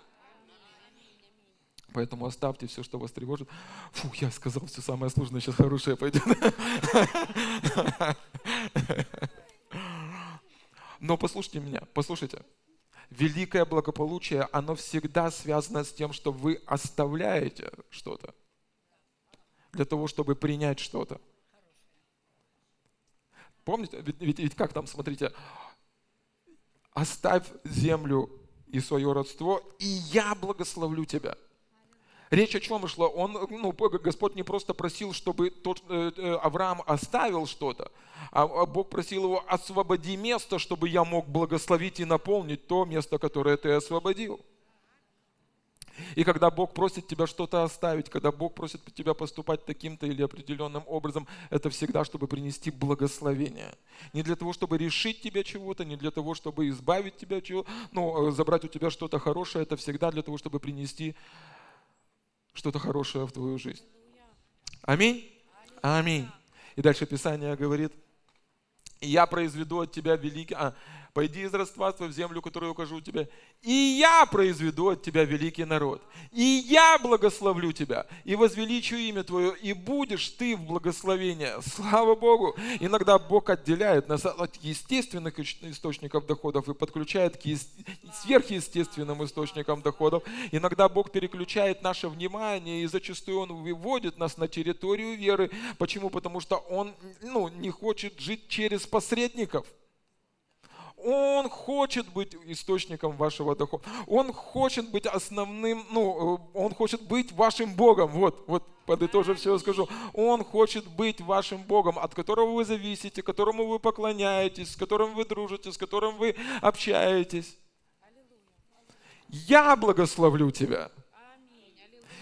Поэтому оставьте все, что вас тревожит. Фу, я сказал все самое сложное, сейчас хорошее пойдет. Но послушайте меня, послушайте. Великое благополучие, оно всегда связано с тем, что вы оставляете что-то для того, чтобы принять что-то. Помните, ведь, ведь, ведь как там, смотрите, оставь землю и свое родство, и я благословлю тебя. Речь о чем шла? Он, ну, Господь не просто просил, чтобы тот, э, э, Авраам оставил что-то, а, а Бог просил его, освободи место, чтобы я мог благословить и наполнить то место, которое ты освободил. И когда Бог просит тебя что-то оставить, когда Бог просит тебя поступать таким-то или определенным образом, это всегда, чтобы принести благословение. Не для того, чтобы решить тебя чего-то, не для того, чтобы избавить тебя чего, ну, забрать у тебя что-то хорошее, это всегда для того, чтобы принести что-то хорошее в твою жизнь. Аминь? Аминь. И дальше Писание говорит, я произведу от тебя великий... А, пойди из рабства в землю, которую укажу тебе, и я произведу от тебя великий народ, и я благословлю тебя, и возвеличу имя твое, и будешь ты в благословении. Слава Богу! Иногда Бог отделяет нас от естественных источников доходов и подключает к сверхъестественным источникам доходов. Иногда Бог переключает наше внимание, и зачастую Он выводит нас на территорию веры. Почему? Потому что Он ну, не хочет жить через посредников – он хочет быть источником вашего дохода. Он хочет быть основным, ну, э, он хочет быть вашим Богом. Вот, вот, подытожив все скажу. Он хочет быть вашим Богом, от которого вы зависите, которому вы поклоняетесь, с которым вы дружите, с которым вы общаетесь. Я благословлю тебя.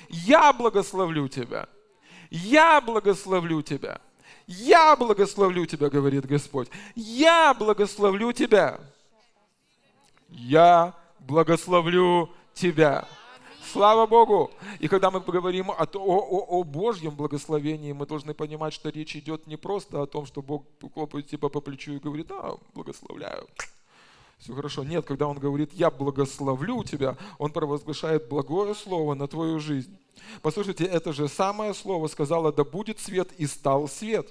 Я благословлю тебя. Я благословлю тебя. Я благословлю тебя, говорит Господь. Я благословлю тебя. Я благословлю тебя. Слава Богу! И когда мы поговорим о, о, о, о Божьем благословении, мы должны понимать, что речь идет не просто о том, что Бог хлопает тебя по плечу и говорит, да, благословляю. Все хорошо. Нет, когда Он говорит, я благословлю тебя, Он провозглашает благое слово на твою жизнь. Послушайте, это же самое слово сказала, да будет свет, и стал свет.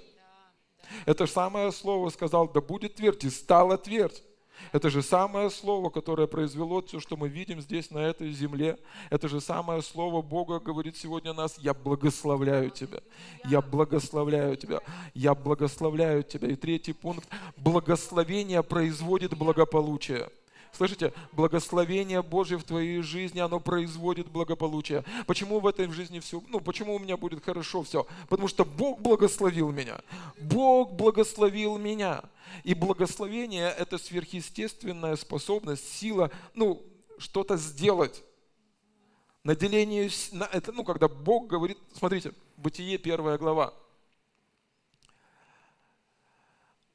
Это же самое слово сказал, да будет твердь, и стала твердь. Это же самое слово, которое произвело все, что мы видим здесь, на этой земле. Это же самое слово Бога говорит сегодня нас, я благословляю тебя, я благословляю тебя, я благословляю тебя. И третий пункт, благословение производит благополучие. Слышите, благословение Божье в твоей жизни, оно производит благополучие. Почему в этой жизни все, ну, почему у меня будет хорошо все? Потому что Бог благословил меня. Бог благословил меня. И благословение – это сверхъестественная способность, сила, ну, что-то сделать. Наделение, это, ну, когда Бог говорит, смотрите, Бытие, первая глава,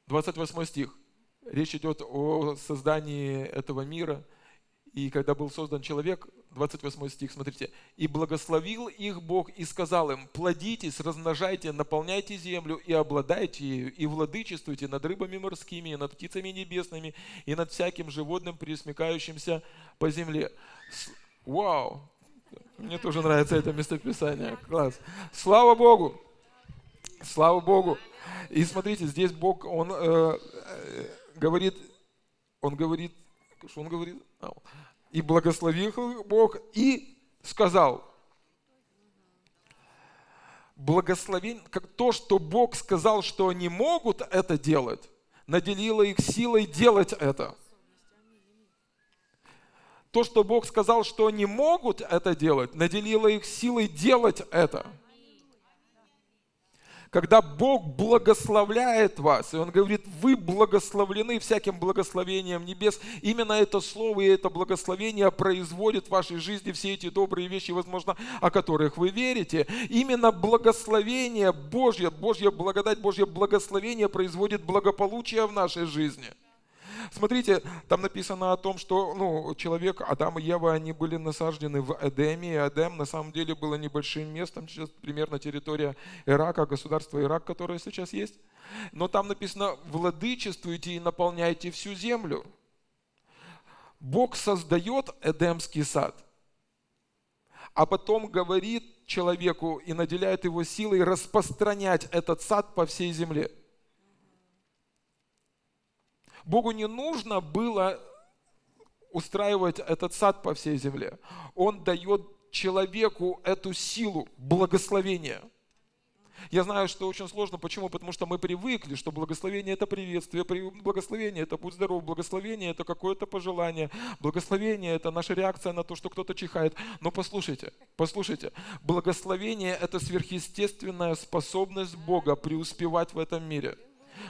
28 стих. Речь идет о создании этого мира. И когда был создан человек, 28 стих, смотрите, «И благословил их Бог и сказал им, плодитесь, размножайте, наполняйте землю и обладайте ею, и владычествуйте над рыбами морскими, и над птицами небесными, и над всяким животным, присмекающимся по земле». Вау! Мне тоже нравится это местописание. Класс. Слава Богу! Слава Богу! И смотрите, здесь Бог, Он э, говорит, он говорит, что он говорит? А, и благословил Бог и сказал, благословение, как то, что Бог сказал, что они могут это делать, наделило их силой делать это. То, что Бог сказал, что они могут это делать, наделило их силой делать это когда Бог благословляет вас, и Он говорит, вы благословлены всяким благословением небес, именно это слово и это благословение производит в вашей жизни все эти добрые вещи, возможно, о которых вы верите. Именно благословение Божье, Божья благодать, Божье благословение производит благополучие в нашей жизни – Смотрите, там написано о том, что ну, человек, Адам и Ева, они были насаждены в Эдеме, и Эдем на самом деле было небольшим местом, сейчас примерно территория Ирака, государство Ирак, которое сейчас есть. Но там написано, владычествуйте и наполняйте всю землю. Бог создает Эдемский сад, а потом говорит человеку и наделяет его силой распространять этот сад по всей земле – Богу не нужно было устраивать этот сад по всей земле. Он дает человеку эту силу благословения. Я знаю, что очень сложно. Почему? Потому что мы привыкли, что благословение – это приветствие, благословение – это будь здоров, благословение – это какое-то пожелание, благословение – это наша реакция на то, что кто-то чихает. Но послушайте, послушайте, благословение – это сверхъестественная способность Бога преуспевать в этом мире –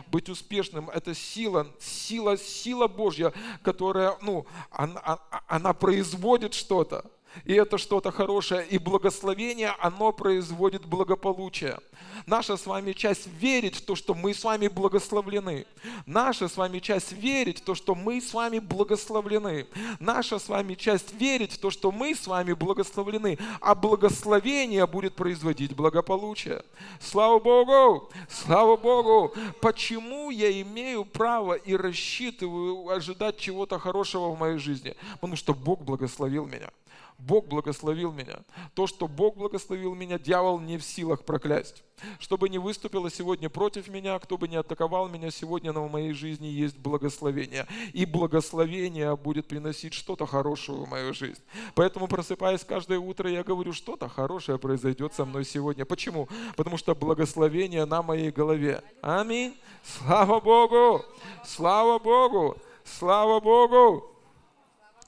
быть успешным, это сила, сила, сила Божья, которая, ну, она, она производит что-то. И это что-то хорошее. И благословение, оно производит благополучие. Наша с вами часть верить в то, что мы с вами благословлены. Наша с вами часть верить в то, что мы с вами благословлены. Наша с вами часть верить в то, что мы с вами благословлены. А благословение будет производить благополучие. Слава Богу! Слава Богу! Почему я имею право и рассчитываю ожидать чего-то хорошего в моей жизни? Потому что Бог благословил меня. Бог благословил меня. То, что Бог благословил меня, дьявол не в силах проклясть. Чтобы не выступило сегодня против меня, кто бы не атаковал меня сегодня, в моей жизни есть благословение. И благословение будет приносить что-то хорошее в мою жизнь. Поэтому, просыпаясь каждое утро, я говорю, что-то хорошее произойдет со мной сегодня. Почему? Потому что благословение на моей голове. Аминь. Слава Богу! Слава Богу! Слава Богу!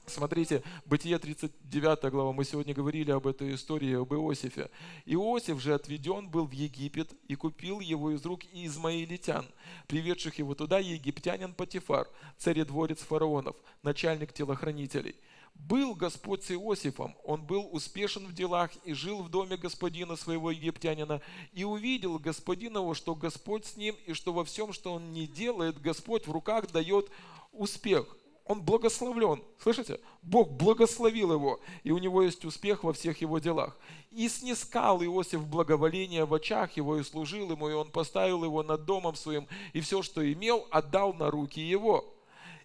Смотрите, Бытие 39 глава, мы сегодня говорили об этой истории, об Иосифе. Иосиф же отведен был в Египет и купил его из рук измаилитян, приведших его туда египтянин Патифар, царедворец фараонов, начальник телохранителей. Был Господь с Иосифом, он был успешен в делах и жил в доме господина своего египтянина, и увидел господин его, что Господь с ним, и что во всем, что он не делает, Господь в руках дает успех он благословлен. Слышите? Бог благословил его, и у него есть успех во всех его делах. И снискал Иосиф благоволение в очах его, и служил ему, и он поставил его над домом своим, и все, что имел, отдал на руки его.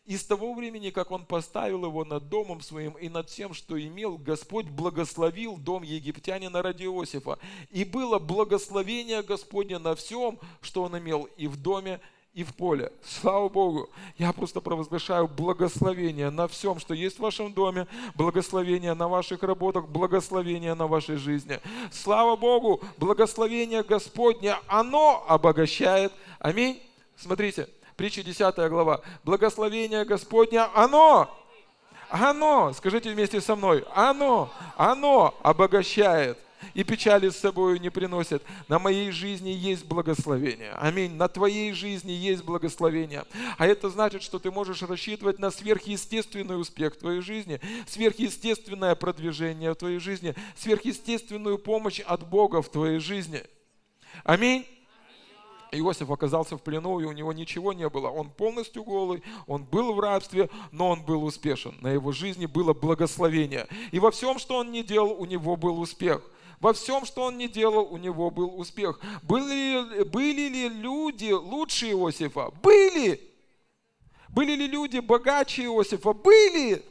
И с того времени, как он поставил его над домом своим и над тем, что имел, Господь благословил дом египтянина ради Иосифа. И было благословение Господня на всем, что он имел, и в доме и в поле. Слава Богу! Я просто провозглашаю благословение на всем, что есть в вашем доме, благословение на ваших работах, благословение на вашей жизни. Слава Богу! Благословение Господне, оно обогащает. Аминь. Смотрите, притча 10 глава. Благословение Господня, оно оно, скажите вместе со мной, оно, оно обогащает и печали с собой не приносят. На моей жизни есть благословение. Аминь. На твоей жизни есть благословение. А это значит, что ты можешь рассчитывать на сверхъестественный успех в твоей жизни, сверхъестественное продвижение в твоей жизни, сверхъестественную помощь от Бога в твоей жизни. Аминь. Иосиф оказался в плену, и у него ничего не было. Он полностью голый, он был в рабстве, но он был успешен. На его жизни было благословение. И во всем, что он не делал, у него был успех. Во всем, что он не делал, у него был успех. Были, были ли люди лучше Иосифа? Были! Были ли люди богаче Иосифа? Были!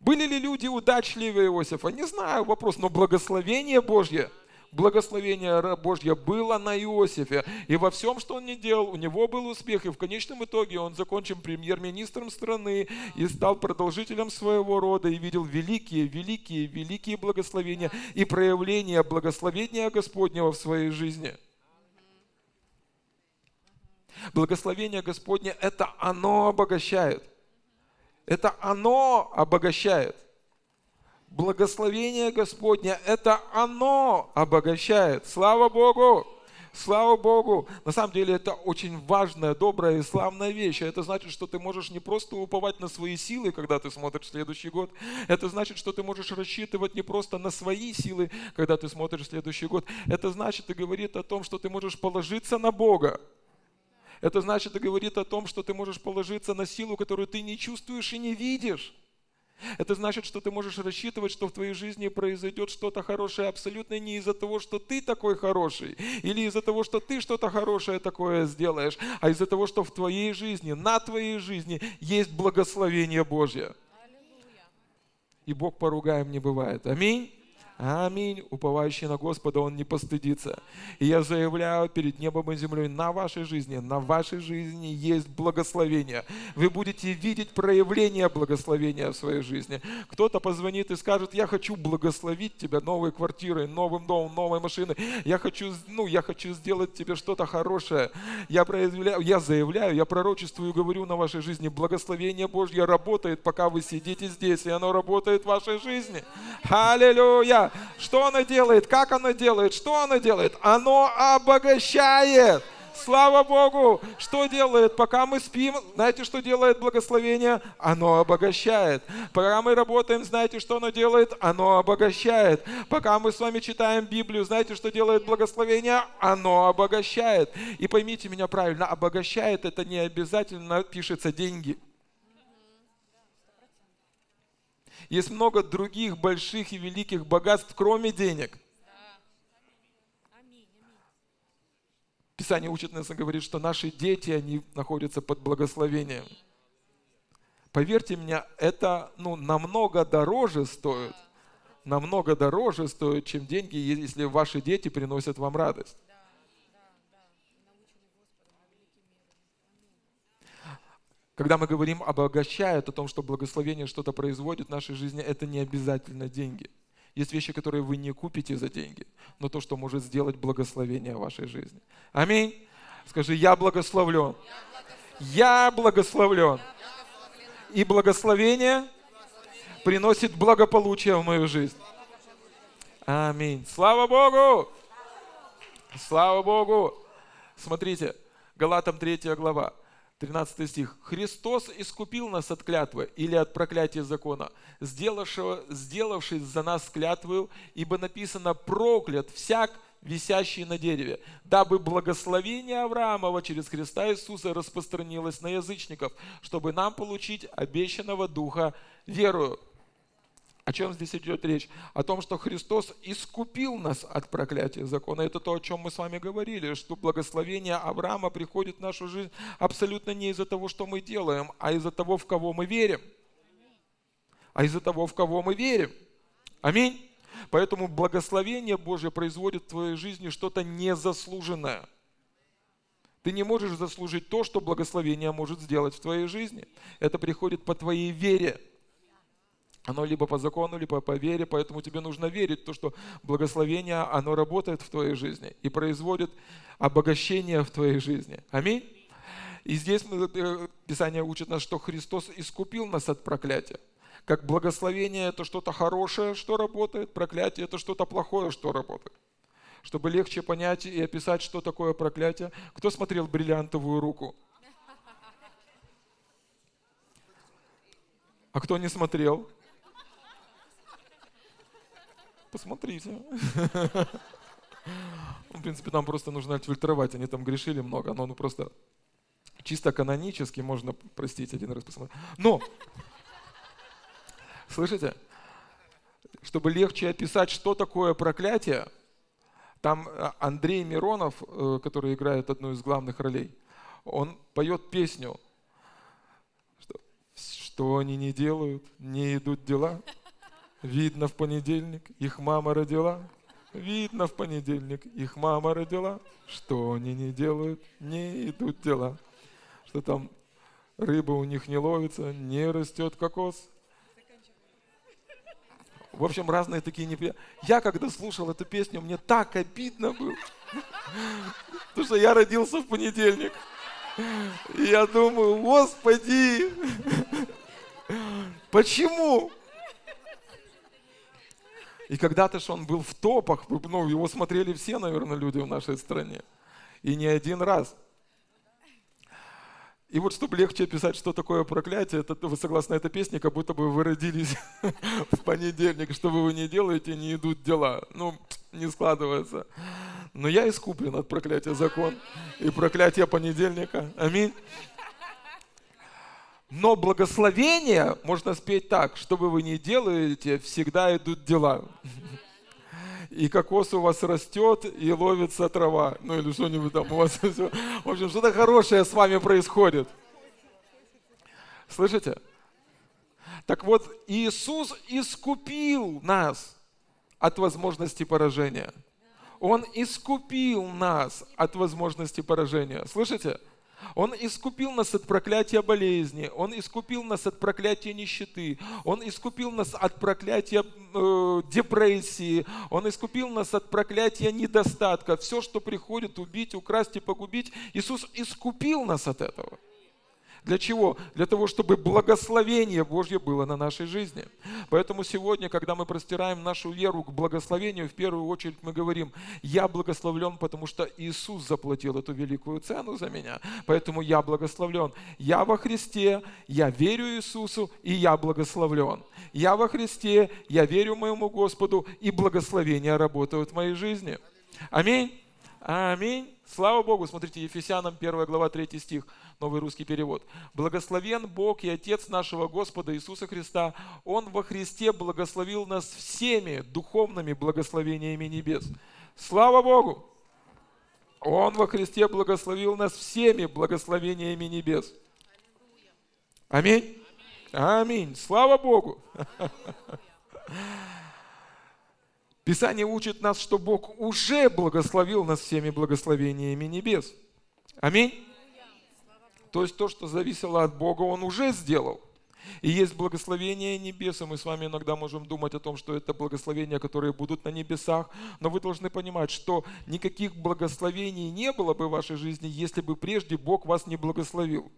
Были ли люди удачливее Иосифа? Не знаю, вопрос, но благословение Божье – благословение Божье было на Иосифе. И во всем, что он не делал, у него был успех. И в конечном итоге он закончил премьер-министром страны и стал продолжителем своего рода и видел великие, великие, великие благословения и проявления благословения Господнего в своей жизни. Благословение Господне – это оно обогащает. Это оно обогащает благословение Господня, это оно обогащает. Слава Богу! Слава Богу! На самом деле это очень важная, добрая и славная вещь. Это значит, что ты можешь не просто уповать на свои силы, когда ты смотришь следующий год. Это значит, что ты можешь рассчитывать не просто на свои силы, когда ты смотришь следующий год. Это значит и говорит о том, что ты можешь положиться на Бога. Это значит и говорит о том, что ты можешь положиться на силу, которую ты не чувствуешь и не видишь. Это значит, что ты можешь рассчитывать, что в твоей жизни произойдет что-то хорошее абсолютно не из-за того, что ты такой хороший, или из-за того, что ты что-то хорошее такое сделаешь, а из-за того, что в твоей жизни, на твоей жизни есть благословение Божье. И Бог поругаем не бывает. Аминь. Аминь. Уповающий на Господа, он не постыдится. И я заявляю перед небом и землей, на вашей жизни, на вашей жизни есть благословение. Вы будете видеть проявление благословения в своей жизни. Кто-то позвонит и скажет, я хочу благословить тебя новой квартирой, новым домом, новой машиной. Я хочу, ну, я хочу сделать тебе что-то хорошее. Я, проявляю, я заявляю, я пророчествую, говорю на вашей жизни, благословение Божье работает, пока вы сидите здесь, и оно работает в вашей жизни. Аллилуйя! Что она делает? Как она делает? Что она делает? Оно обогащает. Слава Богу! Что делает? Пока мы спим, знаете, что делает благословение? Оно обогащает. Пока мы работаем, знаете, что оно делает? Оно обогащает. Пока мы с вами читаем Библию, знаете, что делает благословение? Оно обогащает. И поймите меня правильно, обогащает это не обязательно пишется деньги. Есть много других больших и великих богатств, кроме денег. Писание учит нас и говорит, что наши дети, они находятся под благословением. Поверьте мне, это ну, намного дороже стоит, намного дороже стоит, чем деньги, если ваши дети приносят вам радость. Когда мы говорим обогащает, о том, что благословение что-то производит в нашей жизни, это не обязательно деньги. Есть вещи, которые вы не купите за деньги, но то, что может сделать благословение в вашей жизни. Аминь. Скажи, я благословлен. Я благословлен. И благословение приносит благополучие в мою жизнь. Аминь. Слава Богу! Слава Богу! Смотрите, Галатам 3 глава. 13 стих. «Христос искупил нас от клятвы или от проклятия закона, сделавшего, сделавшись за нас клятвою, ибо написано «проклят всяк, висящий на дереве, дабы благословение Авраамова через Христа Иисуса распространилось на язычников, чтобы нам получить обещанного Духа верою». О чем здесь идет речь? О том, что Христос искупил нас от проклятия закона. Это то, о чем мы с вами говорили, что благословение Авраама приходит в нашу жизнь абсолютно не из-за того, что мы делаем, а из-за того, в кого мы верим. А из-за того, в кого мы верим. Аминь. Поэтому благословение Божье производит в твоей жизни что-то незаслуженное. Ты не можешь заслужить то, что благословение может сделать в твоей жизни. Это приходит по твоей вере. Оно либо по закону, либо по вере, поэтому тебе нужно верить в то, что благословение, оно работает в твоей жизни и производит обогащение в твоей жизни. Аминь. И здесь э, Писание учит нас, что Христос искупил нас от проклятия. Как благословение – это что-то хорошее, что работает, проклятие – это что-то плохое, что работает. Чтобы легче понять и описать, что такое проклятие. Кто смотрел «Бриллиантовую руку»? А кто не смотрел? Посмотрите. В принципе, там просто нужно отфильтровать, они там грешили много, но ну просто чисто канонически можно простить один раз посмотреть. Но, слышите, чтобы легче описать, что такое проклятие, там э, Андрей Миронов, э, который играет одну из главных ролей, он поет песню, что, что они не делают, не идут дела. Видно в понедельник, их мама родила. Видно в понедельник, их мама родила. Что они не делают, не идут дела. Что там рыба у них не ловится, не растет кокос. В общем, разные такие неприятные. Я когда слушал эту песню, мне так обидно было. Потому что я родился в понедельник. И я думаю, Господи, почему? И когда-то же он был в топах, ну, его смотрели все, наверное, люди в нашей стране. И не один раз. И вот чтобы легче описать, что такое проклятие, это, вы согласны этой песне, как будто бы вы родились в понедельник, что вы не делаете, не идут дела. Ну, не складывается. Но я искуплен от проклятия закон и проклятия понедельника. Аминь. Но благословение можно спеть так, что бы вы ни делаете, всегда идут дела. И кокос у вас растет, и ловится трава. Ну или что-нибудь там у вас. В общем, что-то хорошее с вами происходит. Слышите? Так вот, Иисус искупил нас от возможности поражения. Он искупил нас от возможности поражения. Слышите? Он искупил нас от проклятия болезни, Он искупил нас от проклятия нищеты, Он искупил нас от проклятия э, депрессии, Он искупил нас от проклятия недостатка. Все, что приходит убить, украсть и погубить, Иисус искупил нас от этого. Для чего? Для того, чтобы благословение Божье было на нашей жизни. Поэтому сегодня, когда мы простираем нашу веру к благословению, в первую очередь мы говорим, я благословлен, потому что Иисус заплатил эту великую цену за меня. Поэтому я благословлен. Я во Христе, я верю Иисусу, и я благословлен. Я во Христе, я верю моему Господу, и благословения работают в моей жизни. Аминь. Аминь. Слава Богу. Смотрите, Ефесянам 1 глава 3 стих, новый русский перевод. «Благословен Бог и Отец нашего Господа Иисуса Христа. Он во Христе благословил нас всеми духовными благословениями небес». Слава Богу! Он во Христе благословил нас всеми благословениями небес. Аминь. Аминь. Слава Богу. Писание учит нас, что Бог уже благословил нас всеми благословениями небес. Аминь. То есть то, что зависело от Бога, Он уже сделал. И есть благословение небес, и мы с вами иногда можем думать о том, что это благословения, которые будут на небесах, но вы должны понимать, что никаких благословений не было бы в вашей жизни, если бы прежде Бог вас не благословил.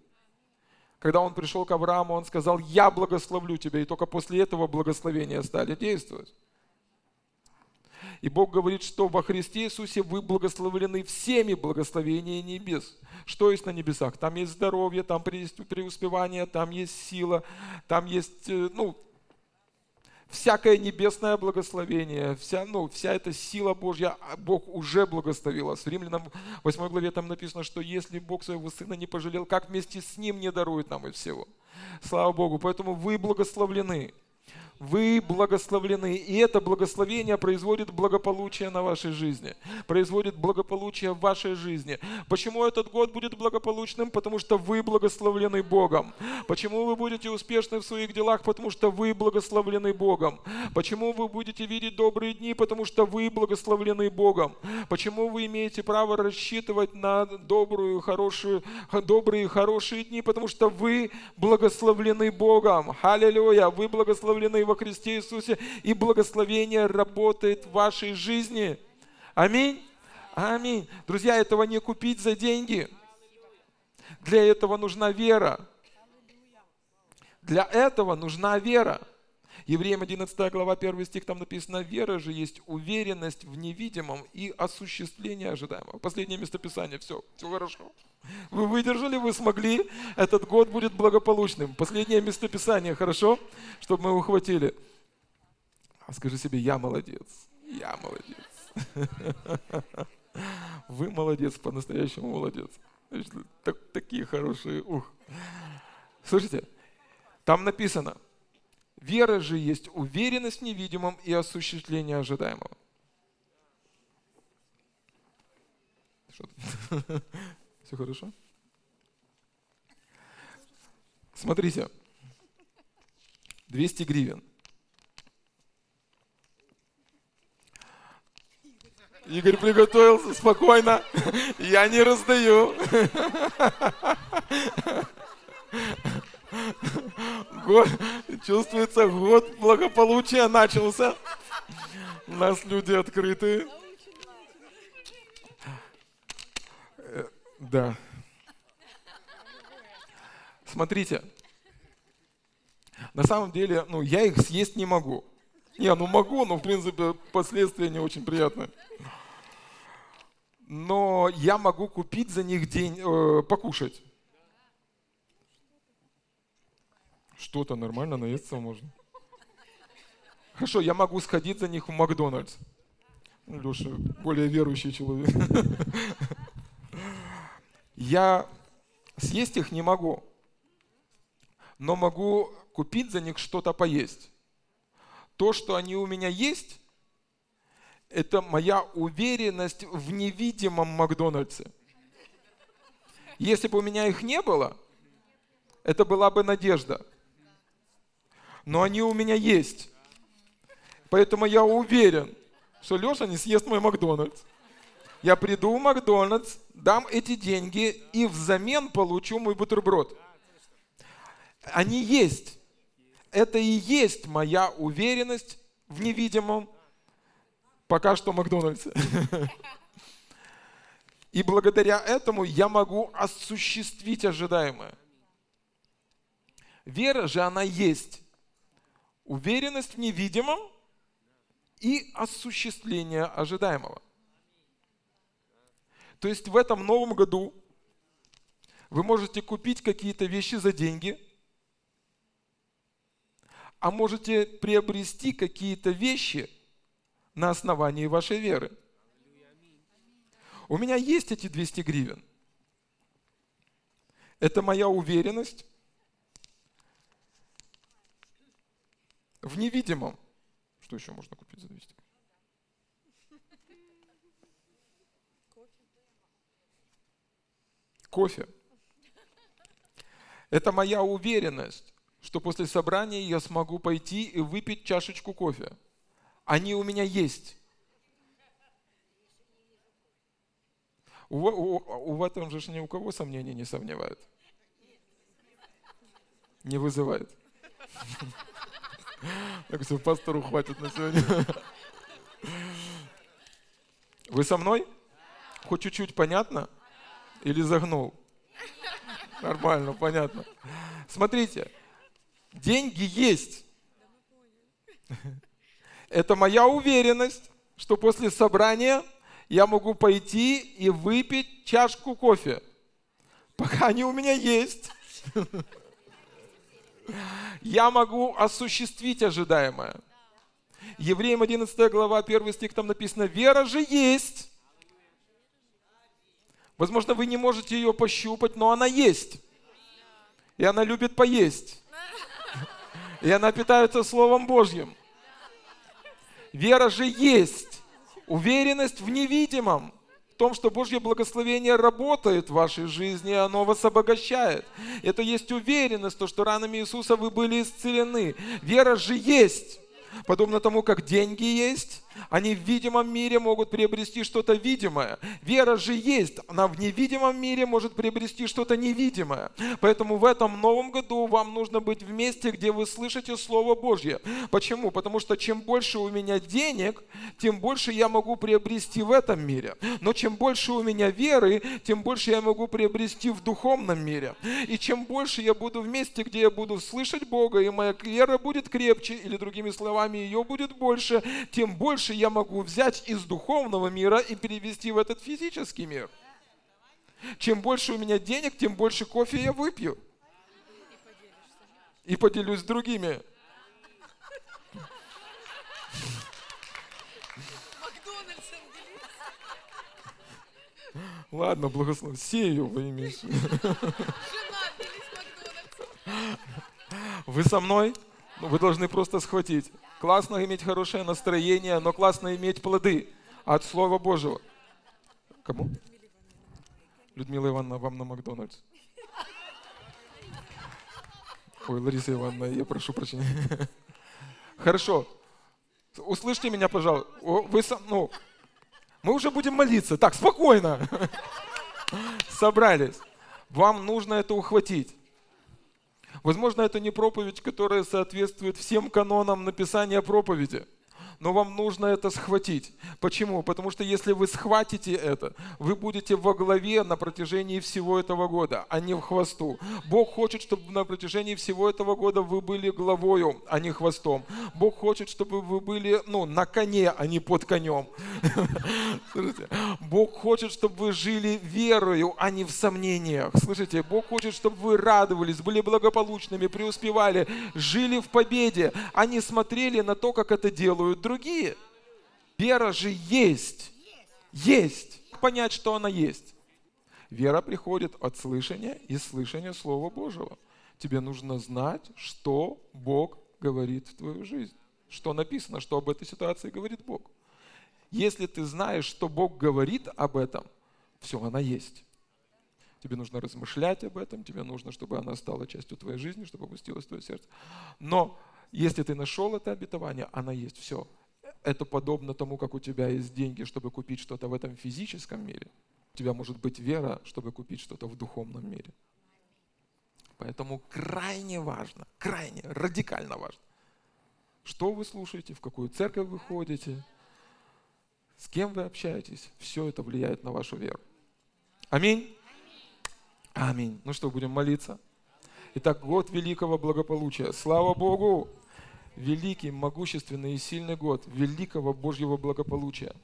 Когда Он пришел к Аврааму, Он сказал, я благословлю тебя, и только после этого благословения стали действовать. И Бог говорит, что во Христе Иисусе вы благословлены всеми благословениями небес. Что есть на небесах? Там есть здоровье, там есть преуспевание, там есть сила, там есть, э, ну, всякое небесное благословение, вся, ну, вся эта сила Божья, а Бог уже благословил вас. В Римлянам 8 главе там написано, что если Бог своего Сына не пожалел, как вместе с Ним не дарует нам и всего. Слава Богу. Поэтому вы благословлены вы благословлены. И это благословение производит благополучие на вашей жизни. Производит благополучие в вашей жизни. Почему этот год будет благополучным? Потому что вы благословлены Богом. Почему вы будете успешны в своих делах? Потому что вы благословлены Богом. Почему вы будете видеть добрые дни? Потому что вы благословлены Богом. Почему вы имеете право рассчитывать на добрую, хорошую, добрые, хорошие дни? Потому что вы благословлены Богом. Аллилуйя! Вы благословлены во Христе Иисусе, и благословение работает в вашей жизни. Аминь. Аминь. Друзья, этого не купить за деньги. Для этого нужна вера. Для этого нужна вера. Евреям 11 глава 1 стих, там написано, вера же есть уверенность в невидимом и осуществление ожидаемого. Последнее местописание, все, все хорошо. Вы выдержали, вы смогли, этот год будет благополучным. Последнее местописание, хорошо, чтобы мы ухватили. А скажи себе, я молодец, я молодец. Вы молодец, по-настоящему молодец. Так, такие хорошие, ух. Слушайте, там написано – Вера же есть уверенность в невидимом и осуществление ожидаемого. Все хорошо? Смотрите. 200 гривен. Игорь приготовился спокойно. Я не раздаю. Чувствуется, год благополучия начался. У нас люди открытые. Э, да. Смотрите. На самом деле, ну, я их съесть не могу. Не, ну могу, но в принципе последствия не очень приятные. Но я могу купить за них день, э, покушать. Что-то нормально наесться можно. Хорошо, я могу сходить за них в Макдональдс. Леша более верующий человек. Я съесть их не могу, но могу купить за них что-то поесть. То, что они у меня есть, это моя уверенность в невидимом Макдональдсе. Если бы у меня их не было, это была бы надежда но они у меня есть. Поэтому я уверен, что Леша не съест мой Макдональдс. Я приду в Макдональдс, дам эти деньги и взамен получу мой бутерброд. Они есть. Это и есть моя уверенность в невидимом пока что Макдональдсе. И благодаря этому я могу осуществить ожидаемое. Вера же она есть. Уверенность в невидимом и осуществление ожидаемого. То есть в этом новом году вы можете купить какие-то вещи за деньги, а можете приобрести какие-то вещи на основании вашей веры. У меня есть эти 200 гривен. Это моя уверенность в невидимом. Что еще можно купить за 200 Кофе. Это моя уверенность, что после собрания я смогу пойти и выпить чашечку кофе. Они у меня есть. У, у, у в этом же ни у кого сомнений не сомневают. Не вызывает. Так все, пастору хватит на сегодня. Вы со мной? Хоть чуть-чуть понятно? Или загнул? Нормально, понятно. Смотрите, деньги есть. Это моя уверенность, что после собрания я могу пойти и выпить чашку кофе. Пока они у меня есть. Я могу осуществить ожидаемое. Евреям 11 глава, 1 стих, там написано, вера же есть. Возможно, вы не можете ее пощупать, но она есть. И она любит поесть. И она питается Словом Божьим. Вера же есть. Уверенность в невидимом том, что Божье благословение работает в вашей жизни, оно вас обогащает. Это есть уверенность, то, что ранами Иисуса вы были исцелены. Вера же есть. Подобно тому, как деньги есть, они в видимом мире могут приобрести что-то видимое. Вера же есть, она в невидимом мире может приобрести что-то невидимое. Поэтому в этом новом году вам нужно быть в месте, где вы слышите Слово Божье. Почему? Потому что чем больше у меня денег, тем больше я могу приобрести в этом мире. Но чем больше у меня веры, тем больше я могу приобрести в духовном мире. И чем больше я буду в месте, где я буду слышать Бога, и моя вера будет крепче, или другими словами, ее будет больше, тем больше больше я могу взять из духовного мира и перевести в этот физический мир. Чем больше у меня денег, тем больше кофе я выпью. И поделюсь с другими. Ладно, благословен. Сею во имя Вы со мной? Ну, вы должны просто схватить. Классно иметь хорошее настроение, но классно иметь плоды от Слова Божьего. Кому? Людмила Ивановна, вам на Макдональдс. Ой, Лариса Ивановна, я прошу прощения. Хорошо. Услышьте меня, пожалуйста. Вы со, ну, мы уже будем молиться. Так, спокойно. Собрались. Вам нужно это ухватить. Возможно, это не проповедь, которая соответствует всем канонам написания проповеди – но вам нужно это схватить. Почему? Потому что если вы схватите это, вы будете во главе на протяжении всего этого года, а не в хвосту. Бог хочет, чтобы на протяжении всего этого года вы были главою, а не хвостом. Бог хочет, чтобы вы были ну, на коне, а не под конем. Слушайте, Бог хочет, чтобы вы жили верою, а не в сомнениях. Слышите, Бог хочет, чтобы вы радовались, были благополучными, преуспевали, жили в победе, а не смотрели на то, как это делают другие. Вера же есть. Есть. Понять, что она есть. Вера приходит от слышания и слышания Слова Божьего. Тебе нужно знать, что Бог говорит в твою жизнь. Что написано, что об этой ситуации говорит Бог. Если ты знаешь, что Бог говорит об этом, все, она есть. Тебе нужно размышлять об этом, тебе нужно, чтобы она стала частью твоей жизни, чтобы опустилась в твое сердце. Но если ты нашел это обетование, она есть. Все это подобно тому, как у тебя есть деньги, чтобы купить что-то в этом физическом мире. У тебя может быть вера, чтобы купить что-то в духовном мире. Поэтому крайне важно, крайне, радикально важно, что вы слушаете, в какую церковь вы ходите, с кем вы общаетесь. Все это влияет на вашу веру. Аминь. Аминь. Ну что, будем молиться? Итак, год великого благополучия. Слава Богу! Великий, могущественный и сильный год великого Божьего благополучия.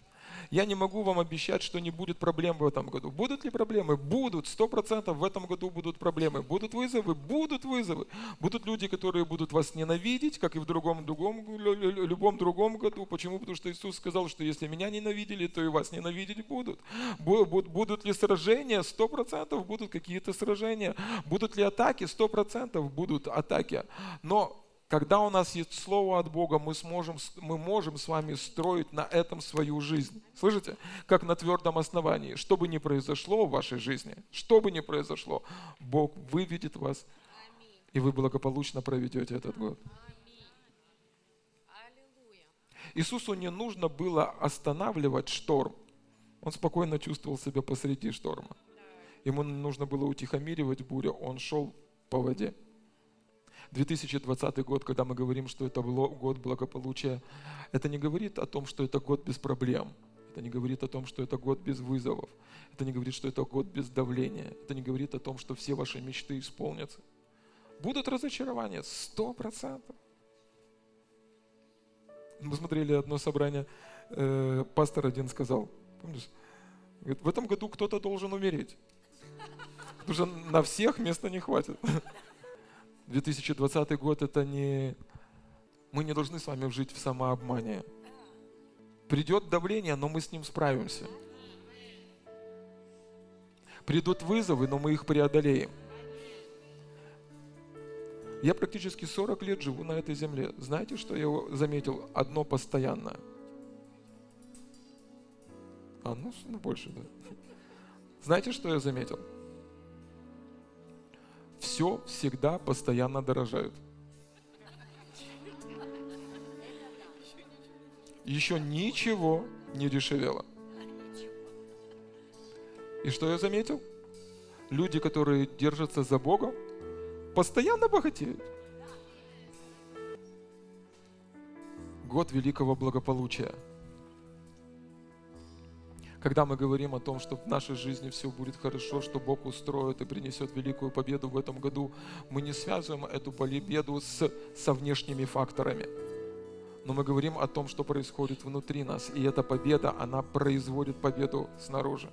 Я не могу вам обещать, что не будет проблем в этом году. Будут ли проблемы? Будут. Сто процентов в этом году будут проблемы. Будут вызовы? Будут вызовы. Будут люди, которые будут вас ненавидеть, как и в другом, другом, любом другом году. Почему? Потому что Иисус сказал, что если меня ненавидели, то и вас ненавидеть будут. Будут ли сражения? Сто процентов будут какие-то сражения. Будут ли атаки? Сто процентов будут атаки. Но когда у нас есть Слово от Бога, мы, сможем, мы можем с вами строить на этом свою жизнь. Слышите? Как на твердом основании. Что бы ни произошло в вашей жизни, что бы ни произошло, Бог выведет вас, и вы благополучно проведете этот год. Иисусу не нужно было останавливать шторм. Он спокойно чувствовал себя посреди шторма. Ему нужно было утихомиривать бурю. Он шел по воде. 2020 год, когда мы говорим, что это год благополучия, это не говорит о том, что это год без проблем. Это не говорит о том, что это год без вызовов. Это не говорит, что это год без давления. Это не говорит о том, что все ваши мечты исполнятся. Будут разочарования, сто процентов. Мы смотрели одно собрание, э, пастор один сказал, помнишь, говорит, в этом году кто-то должен умереть. Потому что на всех места не хватит. 2020 год это не... Мы не должны с вами жить в самообмане. Придет давление, но мы с ним справимся. Придут вызовы, но мы их преодолеем. Я практически 40 лет живу на этой земле. Знаете, что я заметил? Одно постоянное. А, ну, ну больше, да. Знаете, что я заметил? Все всегда постоянно дорожают. Еще ничего не дешевело. И что я заметил? Люди, которые держатся за Богом, постоянно богатеют. Год великого благополучия – когда мы говорим о том, что в нашей жизни все будет хорошо, что Бог устроит и принесет великую победу в этом году, мы не связываем эту победу с, со внешними факторами. Но мы говорим о том, что происходит внутри нас. И эта победа, она производит победу снаружи.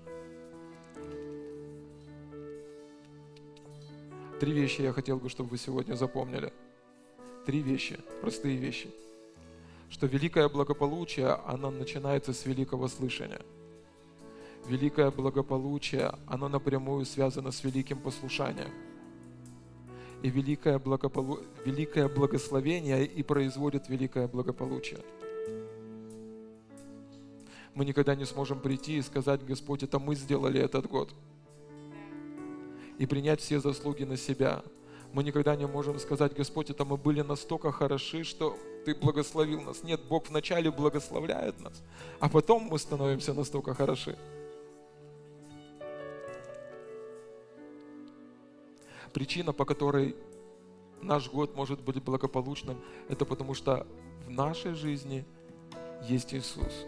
Три вещи я хотел бы, чтобы вы сегодня запомнили. Три вещи, простые вещи. Что великое благополучие, оно начинается с великого слышания – великое благополучие, оно напрямую связано с великим послушанием. И великое, благополу... великое благословение и производит великое благополучие. Мы никогда не сможем прийти и сказать, Господь, это мы сделали этот год. И принять все заслуги на себя. Мы никогда не можем сказать, Господь, это мы были настолько хороши, что Ты благословил нас. Нет, Бог вначале благословляет нас, а потом мы становимся настолько хороши. Причина, по которой наш год может быть благополучным, это потому что в нашей жизни есть Иисус.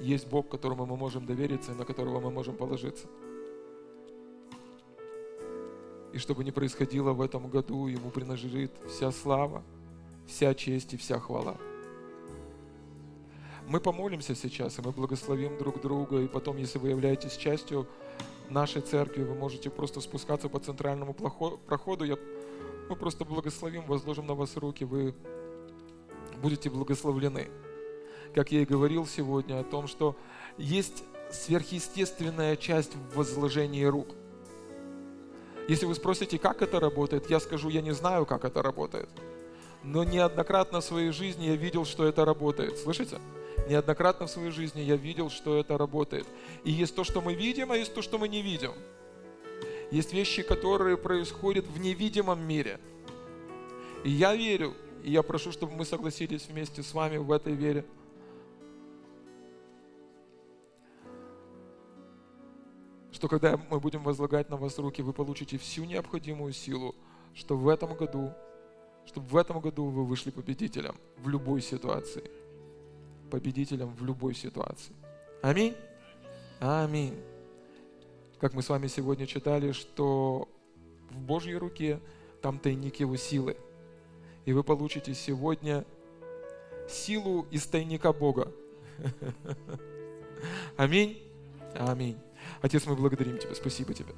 Есть Бог, которому мы можем довериться и на которого мы можем положиться. И что бы ни происходило в этом году, Ему принадлежит вся слава, вся честь и вся хвала. Мы помолимся сейчас, и мы благословим друг друга, и потом, если вы являетесь частью нашей церкви, вы можете просто спускаться по центральному проходу. Я, мы просто благословим, возложим на вас руки, вы будете благословлены. Как я и говорил сегодня о том, что есть сверхъестественная часть в возложении рук. Если вы спросите, как это работает, я скажу, я не знаю, как это работает. Но неоднократно в своей жизни я видел, что это работает. Слышите? Неоднократно в своей жизни я видел, что это работает. И есть то, что мы видим, а есть то, что мы не видим. Есть вещи, которые происходят в невидимом мире. И я верю, и я прошу, чтобы мы согласились вместе с вами в этой вере. Что когда мы будем возлагать на вас руки, вы получите всю необходимую силу, что в этом году, чтобы в этом году вы вышли победителем в любой ситуации победителем в любой ситуации. Аминь. Аминь. Как мы с вами сегодня читали, что в Божьей руке – там тайник Его силы. И вы получите сегодня силу из тайника Бога. Аминь. Аминь. Отец, мы благодарим Тебя. Спасибо Тебе.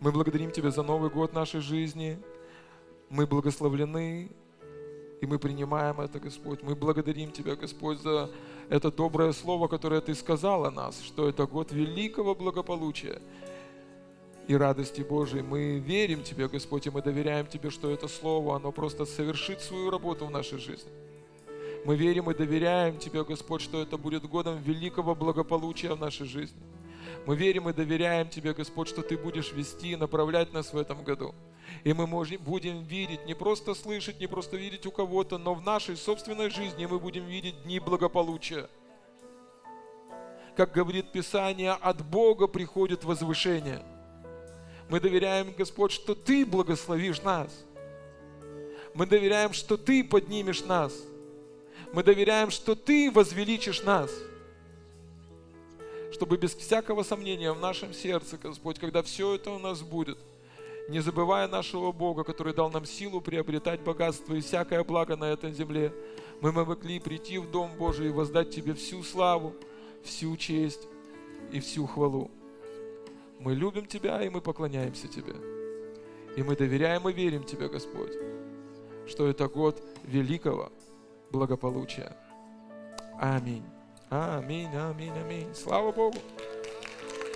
Мы благодарим Тебя за Новый год нашей жизни. Мы благословлены, и мы принимаем это, Господь. Мы благодарим Тебя, Господь, за это доброе слово, которое Ты сказал о нас, что это год великого благополучия и радости Божией. Мы верим Тебе, Господь, и мы доверяем Тебе, что это Слово, оно просто совершит свою работу в нашей жизни. Мы верим и доверяем Тебе, Господь, что это будет годом великого благополучия в нашей жизни. Мы верим и доверяем Тебе, Господь, что Ты будешь вести и направлять нас в этом году. И мы можем, будем видеть, не просто слышать, не просто видеть у кого-то, но в нашей собственной жизни мы будем видеть дни благополучия. Как говорит Писание, от Бога приходит возвышение – мы доверяем, Господь, что Ты благословишь нас. Мы доверяем, что Ты поднимешь нас. Мы доверяем, что Ты возвеличишь нас. Чтобы без всякого сомнения в нашем сердце, Господь, когда все это у нас будет, не забывая нашего Бога, который дал нам силу приобретать богатство и всякое благо на этой земле, мы могли прийти в Дом Божий и воздать Тебе всю славу, всю честь и всю хвалу. Мы любим Тебя, и мы поклоняемся Тебе. И мы доверяем и верим Тебе, Господь, что это год великого благополучия. Аминь. Аминь, аминь, аминь. Слава Богу.